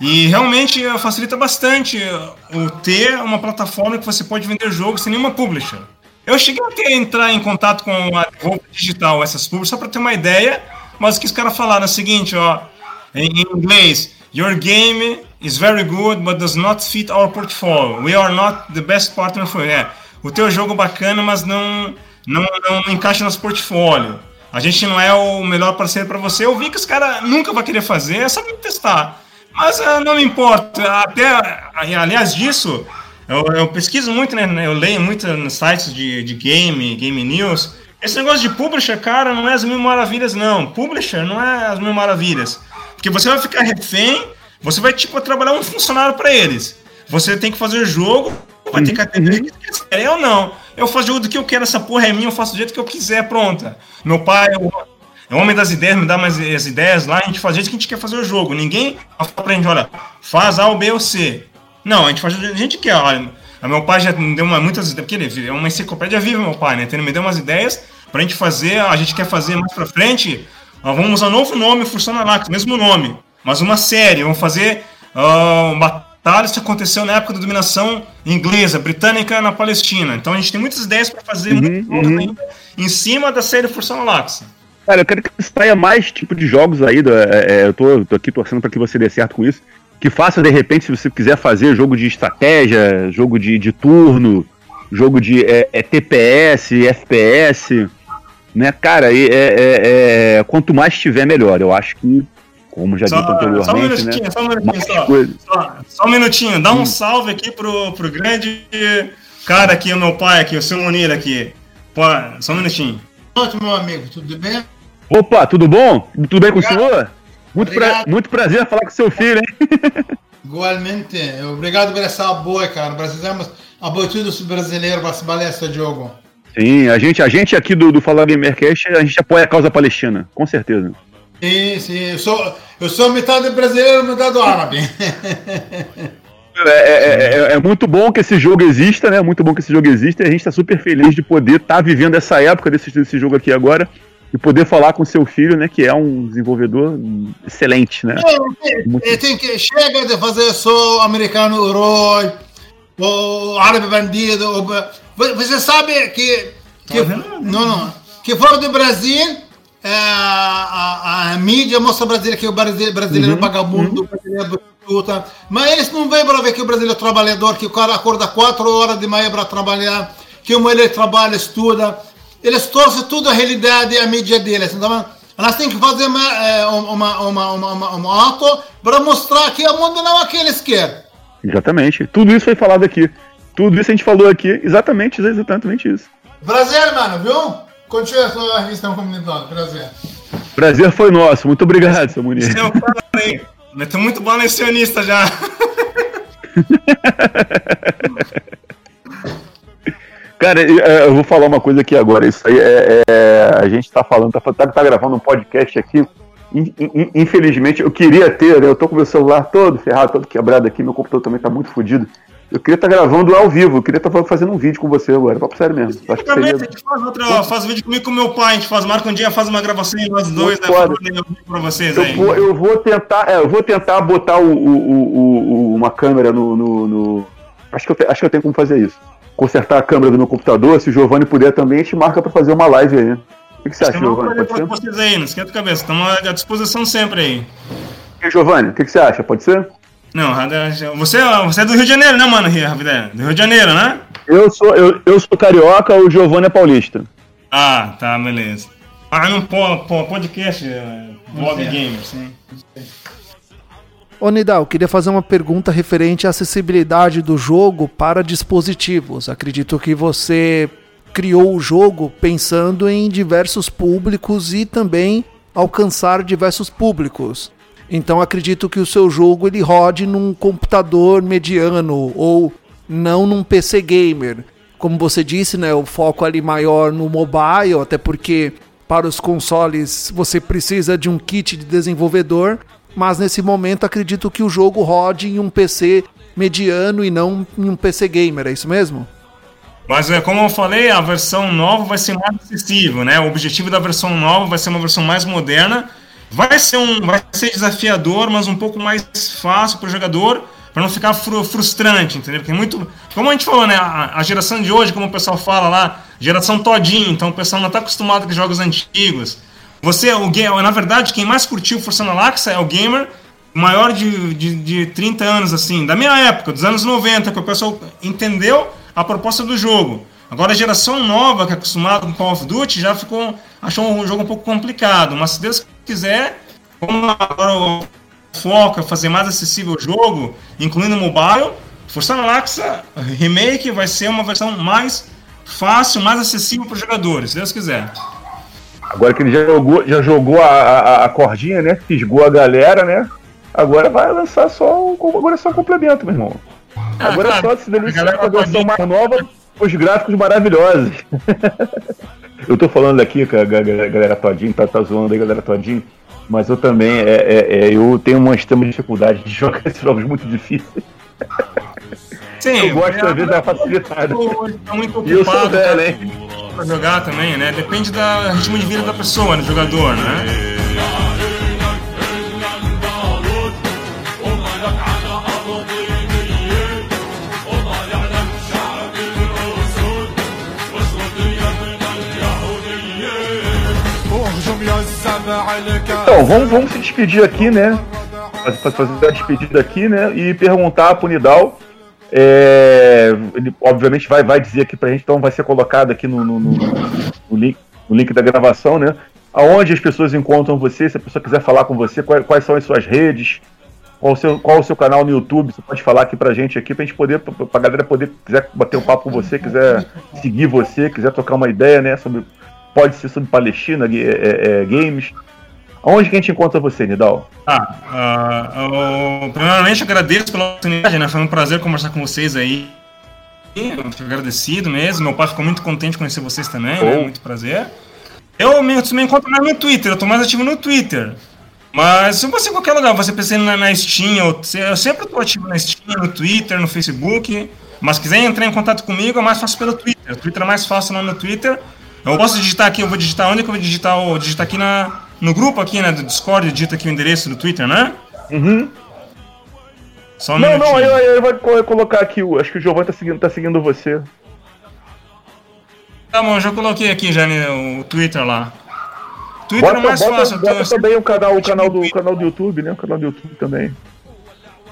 e realmente eh, facilita bastante eh, o ter uma plataforma que você pode vender jogo sem nenhuma publisher. Eu cheguei a entrar em contato com a Devolver Digital, essas publishers, só para ter uma ideia, mas o que os caras falaram é o seguinte, ó, em inglês, Your game is very good, but does not fit our portfolio. We are not the best partner for you. É, o teu jogo é bacana, mas não, não, não encaixa no nosso portfólio. A gente não é o melhor parceiro para você. Eu vi que os caras nunca vão querer fazer, é só testar. Mas ah, não me importa. Até, ah, aliás disso, eu, eu pesquiso muito, né? Eu leio muito nos sites de, de game, game news. Esse negócio de publisher, cara, não é as mil maravilhas, não. Publisher não é as mil maravilhas. Porque você vai ficar refém, você vai, tipo, trabalhar um funcionário para eles. Você tem que fazer jogo, vai ter que atender o querem ou não. Eu faço jogo do que eu quero, essa porra é minha, eu faço do jeito que eu quiser, pronta. Meu pai o, é o homem das ideias, me dá mais as ideias lá, a gente faz jeito que a gente quer fazer o jogo. Ninguém fala pra gente, olha, faz A ou B ou C. Não, a gente faz jeito que a gente quer, olha. A meu pai já me deu uma, muitas ideias, porque ele é uma enciclopédia viva, meu pai, né? Então ele me deu umas ideias pra gente fazer, a gente quer fazer mais pra frente, ó, vamos usar um novo nome, Funciona Lax, mesmo nome, mas uma série, vamos fazer ah, batalhas que aconteceu na época da dominação inglesa, britânica na Palestina. Então a gente tem muitas ideias pra fazer jogos ainda em cima da série Funciona Lax. Cara, eu quero que saia mais tipo de jogos aí. do- é, é, eu tô, tô aqui torcendo pra que você dê certo com isso. Que faça, de repente, se você quiser fazer jogo de estratégia, jogo de, de turno, jogo de é, é, TPS, FPS, né? Cara, e, é, é, é, quanto mais tiver, melhor. Eu acho que, como já Só, dito só um anteriormente, minutinho, né? só um minutinho, só. Só, só um minutinho, dá um salve aqui pro, pro grande cara aqui, o meu pai aqui, o seu Munir aqui. Pô, só um minutinho. noite, meu amigo, tudo bem? Opa, tudo bom? Tudo bem com o Obrigado. senhor? Muito, pra- muito prazer falar com seu filho, hein? Igualmente, obrigado por essa apoio, cara. Precisamos apoio todos os brasileiros para se valer esse jogo. Sim, a gente, a gente aqui do, do Fala Gamercast, a gente apoia a causa palestina, com certeza. Sim, sim, eu sou, eu sou metade brasileiro, metade árabe. É, é- é- é muito bom que esse jogo exista, né? Muito bom que esse jogo exista e a gente está super feliz de poder estar vivendo essa época desse, desse jogo aqui agora e poder falar com seu filho, né? Que é um desenvolvedor excelente, né? E tem que chega de fazer só americano herói, ou árabe bandido. ou- Você sabe que, que não, não, que fora do Brasil é, a, a, a mídia mostra o Brasil que o brasileiro, brasileiro é vagabundo, o brasileiro é prostituta, mas eles não vêm para ver que o brasileiro é trabalhador, que o cara acorda 4 horas de manhã para trabalhar, que o mulher trabalha, estuda. Eles torcem tudo a realidade e a mídia deles. Então, nós temos que fazer uma, é, uma, uma, uma, uma, um ato para mostrar que o mundo não é o que eles querem. Exatamente. Tudo isso foi falado aqui. Tudo isso a gente falou aqui, exatamente, exatamente isso. Prazer, mano, viu? Continue a sua revista comunitária. Prazer. Prazer foi nosso. Muito obrigado, seu Munir. Seu. Eu tô muito balacionista já. Cara, eu- eu vou falar uma coisa aqui agora. Isso aí é. é- a gente tá falando, tá, tá, tá gravando um podcast aqui. In- in- Infelizmente, eu queria ter, né? Eu tô com meu celular todo ferrado, todo quebrado aqui, meu computador também tá muito fodido. Eu queria estar gravando ao vivo, eu queria estar fazendo um vídeo com você agora, papo sério mesmo. Eu Acho que Também, a seria. gente faz, outra, faz um vídeo comigo com meu pai, a gente faz, marca um dia, faz uma gravação e nós dois, né? Pra vocês Eu aí. vou, eu vou tentar, é, eu vou tentar botar o, o- o- uma câmera no. no- no- Acho, que eu, acho que eu tenho como fazer isso. Consertar a câmera do meu computador, se o Giovanni puder também, a gente marca pra fazer uma live aí. né? O que, que você acha, Giovanni? Pode ser? vocês aí, não esquenta a cabeça, estamos à disposição sempre aí. E, Giovanni, o que, que você acha? Pode ser? Não, você, você é do Rio de Janeiro, né, mano, Ravidé? Do Rio de Janeiro, né? Eu sou, eu, eu sou carioca, o Giovanni é paulista. Ah, tá, beleza. Ah, não, pô, pô, podcast, é, blog gamer, sim. Ô Nidal, queria fazer uma pergunta referente à acessibilidade do jogo para dispositivos. Acredito que você criou o jogo pensando em diversos públicos e também alcançar diversos públicos. Então acredito que o seu jogo ele rode num computador mediano ou não num PC gamer. Como você disse, né, o foco ali maior no mobile, até porque para os consoles você precisa de um kit de desenvolvedor, mas nesse momento acredito que o jogo rode em um PC mediano e não em um PC gamer, é isso mesmo? Mas é, como eu falei, a versão nova vai ser mais acessível, né? O objetivo da versão nova vai ser uma versão mais moderna. Vai ser um, vai ser desafiador, mas um pouco mais fácil para o jogador, para não ficar fru- frustrante, entendeu? Porque muito, como a gente falou, né? A, a geração de hoje, como o pessoal fala lá, geração todinha, então o pessoal não está acostumado com jogos antigos. Você, o ga- na verdade, quem mais curtiu Força Laxa é o gamer maior de, de, de 30 anos, assim, da minha época, dos anos 90, que o pessoal entendeu a proposta do jogo. Agora a geração nova, que é acostumada com Call of Duty, já ficou. achou um jogo um pouco complicado. Mas se Deus quiser, como agora o foco é fazer mais acessível o jogo, incluindo mobile, Força Laxa Remake vai ser uma versão mais fácil, mais acessível para os jogadores, se Deus quiser. Agora que ele já jogou, já jogou a, a, a cordinha, né? Fisgou a galera, né? Agora vai lançar só um, agora é só um complemento, meu irmão. Agora é só se deliciar com a versão mais nova, os gráficos maravilhosos. eu tô falando aqui com a ga- ga- galera todinho, tá, tá zoando aí, galera todinho. Mas eu também, é, é- é, eu tenho uma extrema dificuldade de jogar esses jogos muito difíceis. Sim, Eu gosto, é- às vezes, da facilitada. Tá muito E eu sou ocupado velho, hein? pra jogar também, né? Depende do ritmo de vida da pessoa, do jogador, né? Então, vamos, vamos se despedir aqui, né? Faz- faz- Fazer a despedida aqui, né? E perguntar pro Nidal. É, ele obviamente vai, vai dizer aqui pra gente, então vai ser colocado aqui no, no, no- no link, no link da gravação, né? Aonde as pessoas encontram você, se a pessoa quiser falar com você, quais, quais são as suas redes, qual o, seu, qual o seu canal no YouTube, você pode falar aqui pra gente aqui, pra gente poder, pra, pra galera poder, quiser bater um papo com você, quiser seguir você, quiser trocar uma ideia, né? Sobre, pode ser sobre Palestina, é, é, é, games. Aonde que a gente encontra você, Nidal? Ah, ah, eu- primeiramente agradeço pela oportunidade, né? Foi um prazer conversar com vocês aí. Eu fico agradecido mesmo. Meu pai ficou muito contente de conhecer vocês também, né? Oh. Muito prazer. Eu me, me encontro mais no Twitter, eu tô mais ativo no Twitter. Mas se você em qualquer lugar, você pensando na, na Steam, eu, eu sempre tô ativo na Steam, no Twitter, no Facebook. Mas se quiser entrar em contato comigo, é mais fácil pelo Twitter. O Twitter é mais fácil lá no Twitter. Eu posso digitar aqui, eu vou digitar onde que eu vou digitar? Eu vou digitar aqui na, no grupo aqui, né, do Discord, digita aqui o endereço do Twitter, né? Uhum. Só um Não, não, vou co- colocar aqui, o- acho que o Giovanni tá seguindo, tá seguindo você. Tá bom, já coloquei aqui já o Twitter lá. Twitter Bota, é mais bota, fácil. bota eu também o canal, o canal do canal do YouTube, né? O canal do YouTube também.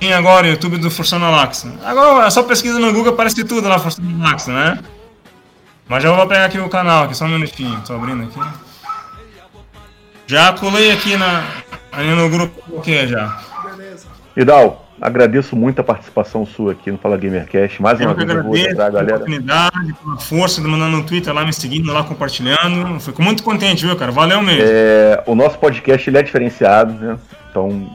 Tem agora o YouTube do Forçando Laxa. Agora é só pesquisa no Google, aparece tudo lá, Forçando Laxa, né? Mas já vou pegar aqui o canal, aqui só um minutinho, tô abrindo aqui. Já colei aqui na, ali no grupo, o que já? Nidal, agradeço muito a participação sua aqui no Fala Gamercast. Mais Eu uma que vez eu vou lembrar a pela galera. oportunidade, pela força de mandar no Twitter lá, me seguindo lá, compartilhando. Fico muito contente, viu, cara? Valeu mesmo. É, o nosso podcast ele é diferenciado, né? Então,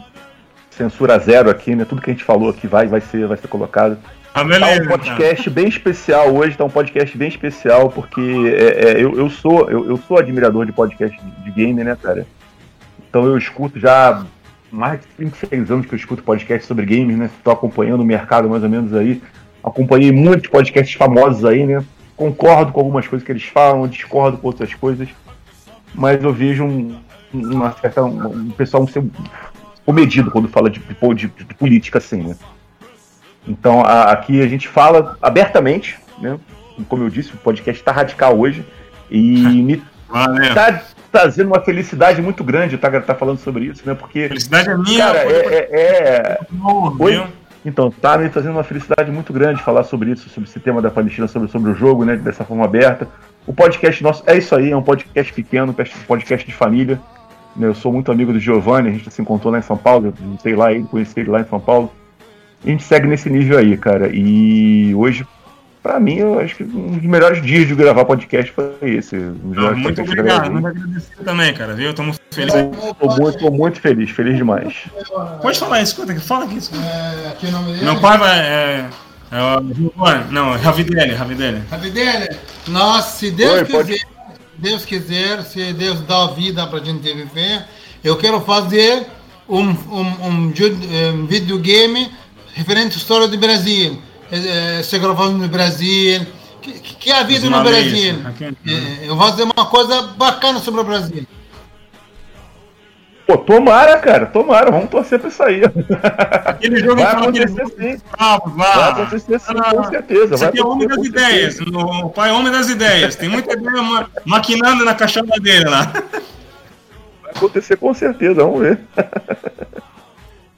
censura zero aqui, né? Tudo que a gente falou aqui vai, vai, ser, vai ser colocado. Ah, Tá beleza. um podcast bem especial hoje, tá um podcast bem especial, porque é, é, eu, eu sou eu, eu sou admirador de podcast de, de game, né, cara? Então eu escuto já mais de 36 anos que eu escuto podcast sobre games, né? Tô acompanhando o mercado mais ou menos aí. Acompanhei muitos podcasts famosos aí, né? Concordo com algumas coisas que eles falam, discordo com outras coisas, mas eu vejo um, uma certa, um, um pessoal um, comedido quando fala de, de, de- de política, assim, né? Então a- aqui a gente fala abertamente, né? Como eu disse, o podcast está radical hoje e me Valeu. está trazendo uma felicidade muito grande tá, tá falando sobre isso, né? Porque, Felicidade é minha. cara, é, é- é- Oi? Então, tá me trazendo uma felicidade muito grande falar sobre isso, sobre esse tema da Palestina, sobre, sobre o jogo, né? Dessa forma aberta. O podcast nosso é isso aí, é um podcast pequeno, um podcast de família. né, Eu sou muito amigo do Giovanni, a gente se encontrou lá em São Paulo, eu sei lá, ele conheci ele lá em São Paulo. A gente segue nesse nível aí, cara. E hoje, pra mim, eu acho que um dos melhores dias de gravar podcast foi esse. Um Ah, muito obrigado. Muito agradecido também, cara, viu? Tamo feliz. Tô muito, tô muito feliz, feliz demais. Pode falar, escuta aqui, fala aqui. escuta. É, aqui o nome dele? Meu pai vai. É, é o Giovanni. Não, é Ravidelli, Ravidelli. Nós, se Deus Oi, quiser, pode- Deus quiser, se Deus dá vida pra gente viver, eu quero fazer um, um, um, um videogame referente à história do Brasil. Eh, eh, Se gravando no Brasil, que, que é a vida no Brasil. aqui, Eh, Eu vou fazer uma coisa bacana sobre o Brasil. Pô, tomara, cara, tomara, vamos torcer pra isso aí. Aquele jogo Vai acontecer sim. bravos Vai acontecer sim, Ah, com certeza. Vai aqui é o homem das ideias. certeza. O pai é homem das ideias. Tem muita ideia ma- maquinando na caixola dele lá. Vai acontecer com certeza, vamos ver.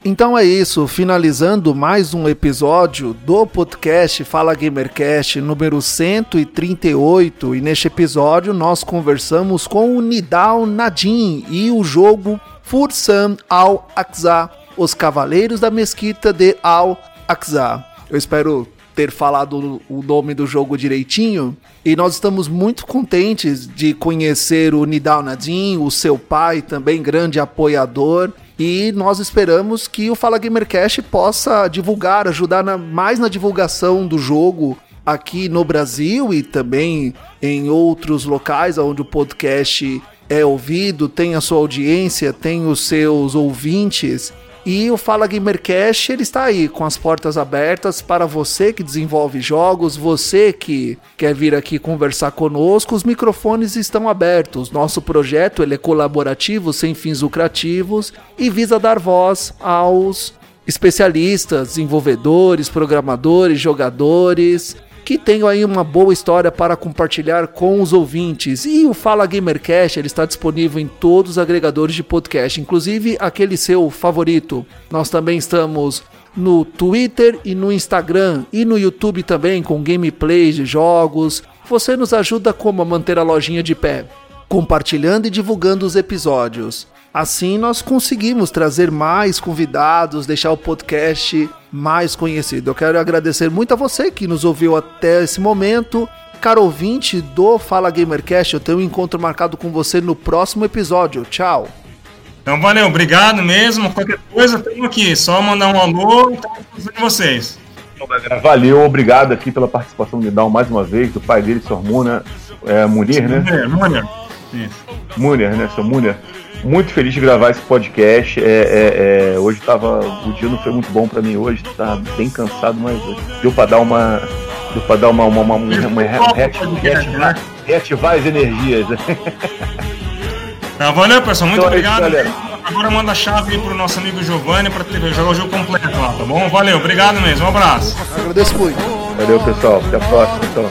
Então é isso, finalizando mais um episódio do podcast Fala Gamercast número 138 e neste episódio nós conversamos com o Nidal Nadim e o jogo Fursan Al-Aqsa, os Cavaleiros da Mesquita de Al-Aqsa. Eu espero ter falado o nome do jogo direitinho. E nós estamos muito contentes de conhecer o Nidal Nadim, o seu pai, também grande apoiador. E nós esperamos que o Fala Gamercast possa divulgar, ajudar na- mais na divulgação do jogo aqui no Brasil e também em outros locais onde o podcast é ouvido, tem a sua audiência, tem os seus ouvintes. E o Fala Gamercast ele está aí com as portas abertas para você que desenvolve jogos, você que quer vir aqui conversar conosco, os microfones estão abertos. Nosso projeto ele é colaborativo, sem fins lucrativos e visa dar voz aos especialistas, desenvolvedores, programadores, jogadores que tenham aí uma boa história para compartilhar com os ouvintes. E o Fala Gamercast ele está disponível em todos os agregadores de podcast, inclusive aquele seu favorito. Nós também estamos no Twitter e no Instagram e no YouTube também com gameplays de jogos. Você nos ajuda como a manter a lojinha de pé, compartilhando e divulgando os episódios. Assim nós conseguimos trazer mais convidados, deixar o podcast mais conhecido. Eu quero agradecer muito a você que nos ouviu até esse momento. Caro ouvinte do Fala Gamercast, eu tenho um encontro marcado com você no próximo episódio. Tchau! Então valeu, obrigado mesmo. Qualquer coisa, estamos aqui. Só mandar um alô e estamos com vocês. Então, galera, valeu, obrigado aqui pela participação do Nidal mais uma vez, do pai dele, Sr. Muna, é, Munir, né? Munir, Munir. Isso. Munir, né, Sr. Munir? Muito feliz de gravar esse podcast. É, é, é, hoje tava. O dia não foi muito bom pra mim hoje, tá bem cansado, mas deu pra dar uma. Deu pra dar uma. uma, uma, uma, uma reativar, reativar as energias. Tá, valeu, pessoal. Muito Então é isso, obrigado. Agora manda a chave aí pro nosso amigo Giovanni para jogar o jogo completo lá, tá bom? Valeu, obrigado mesmo. Um abraço. Agradeço muito. Valeu, pessoal. Até a próxima, então.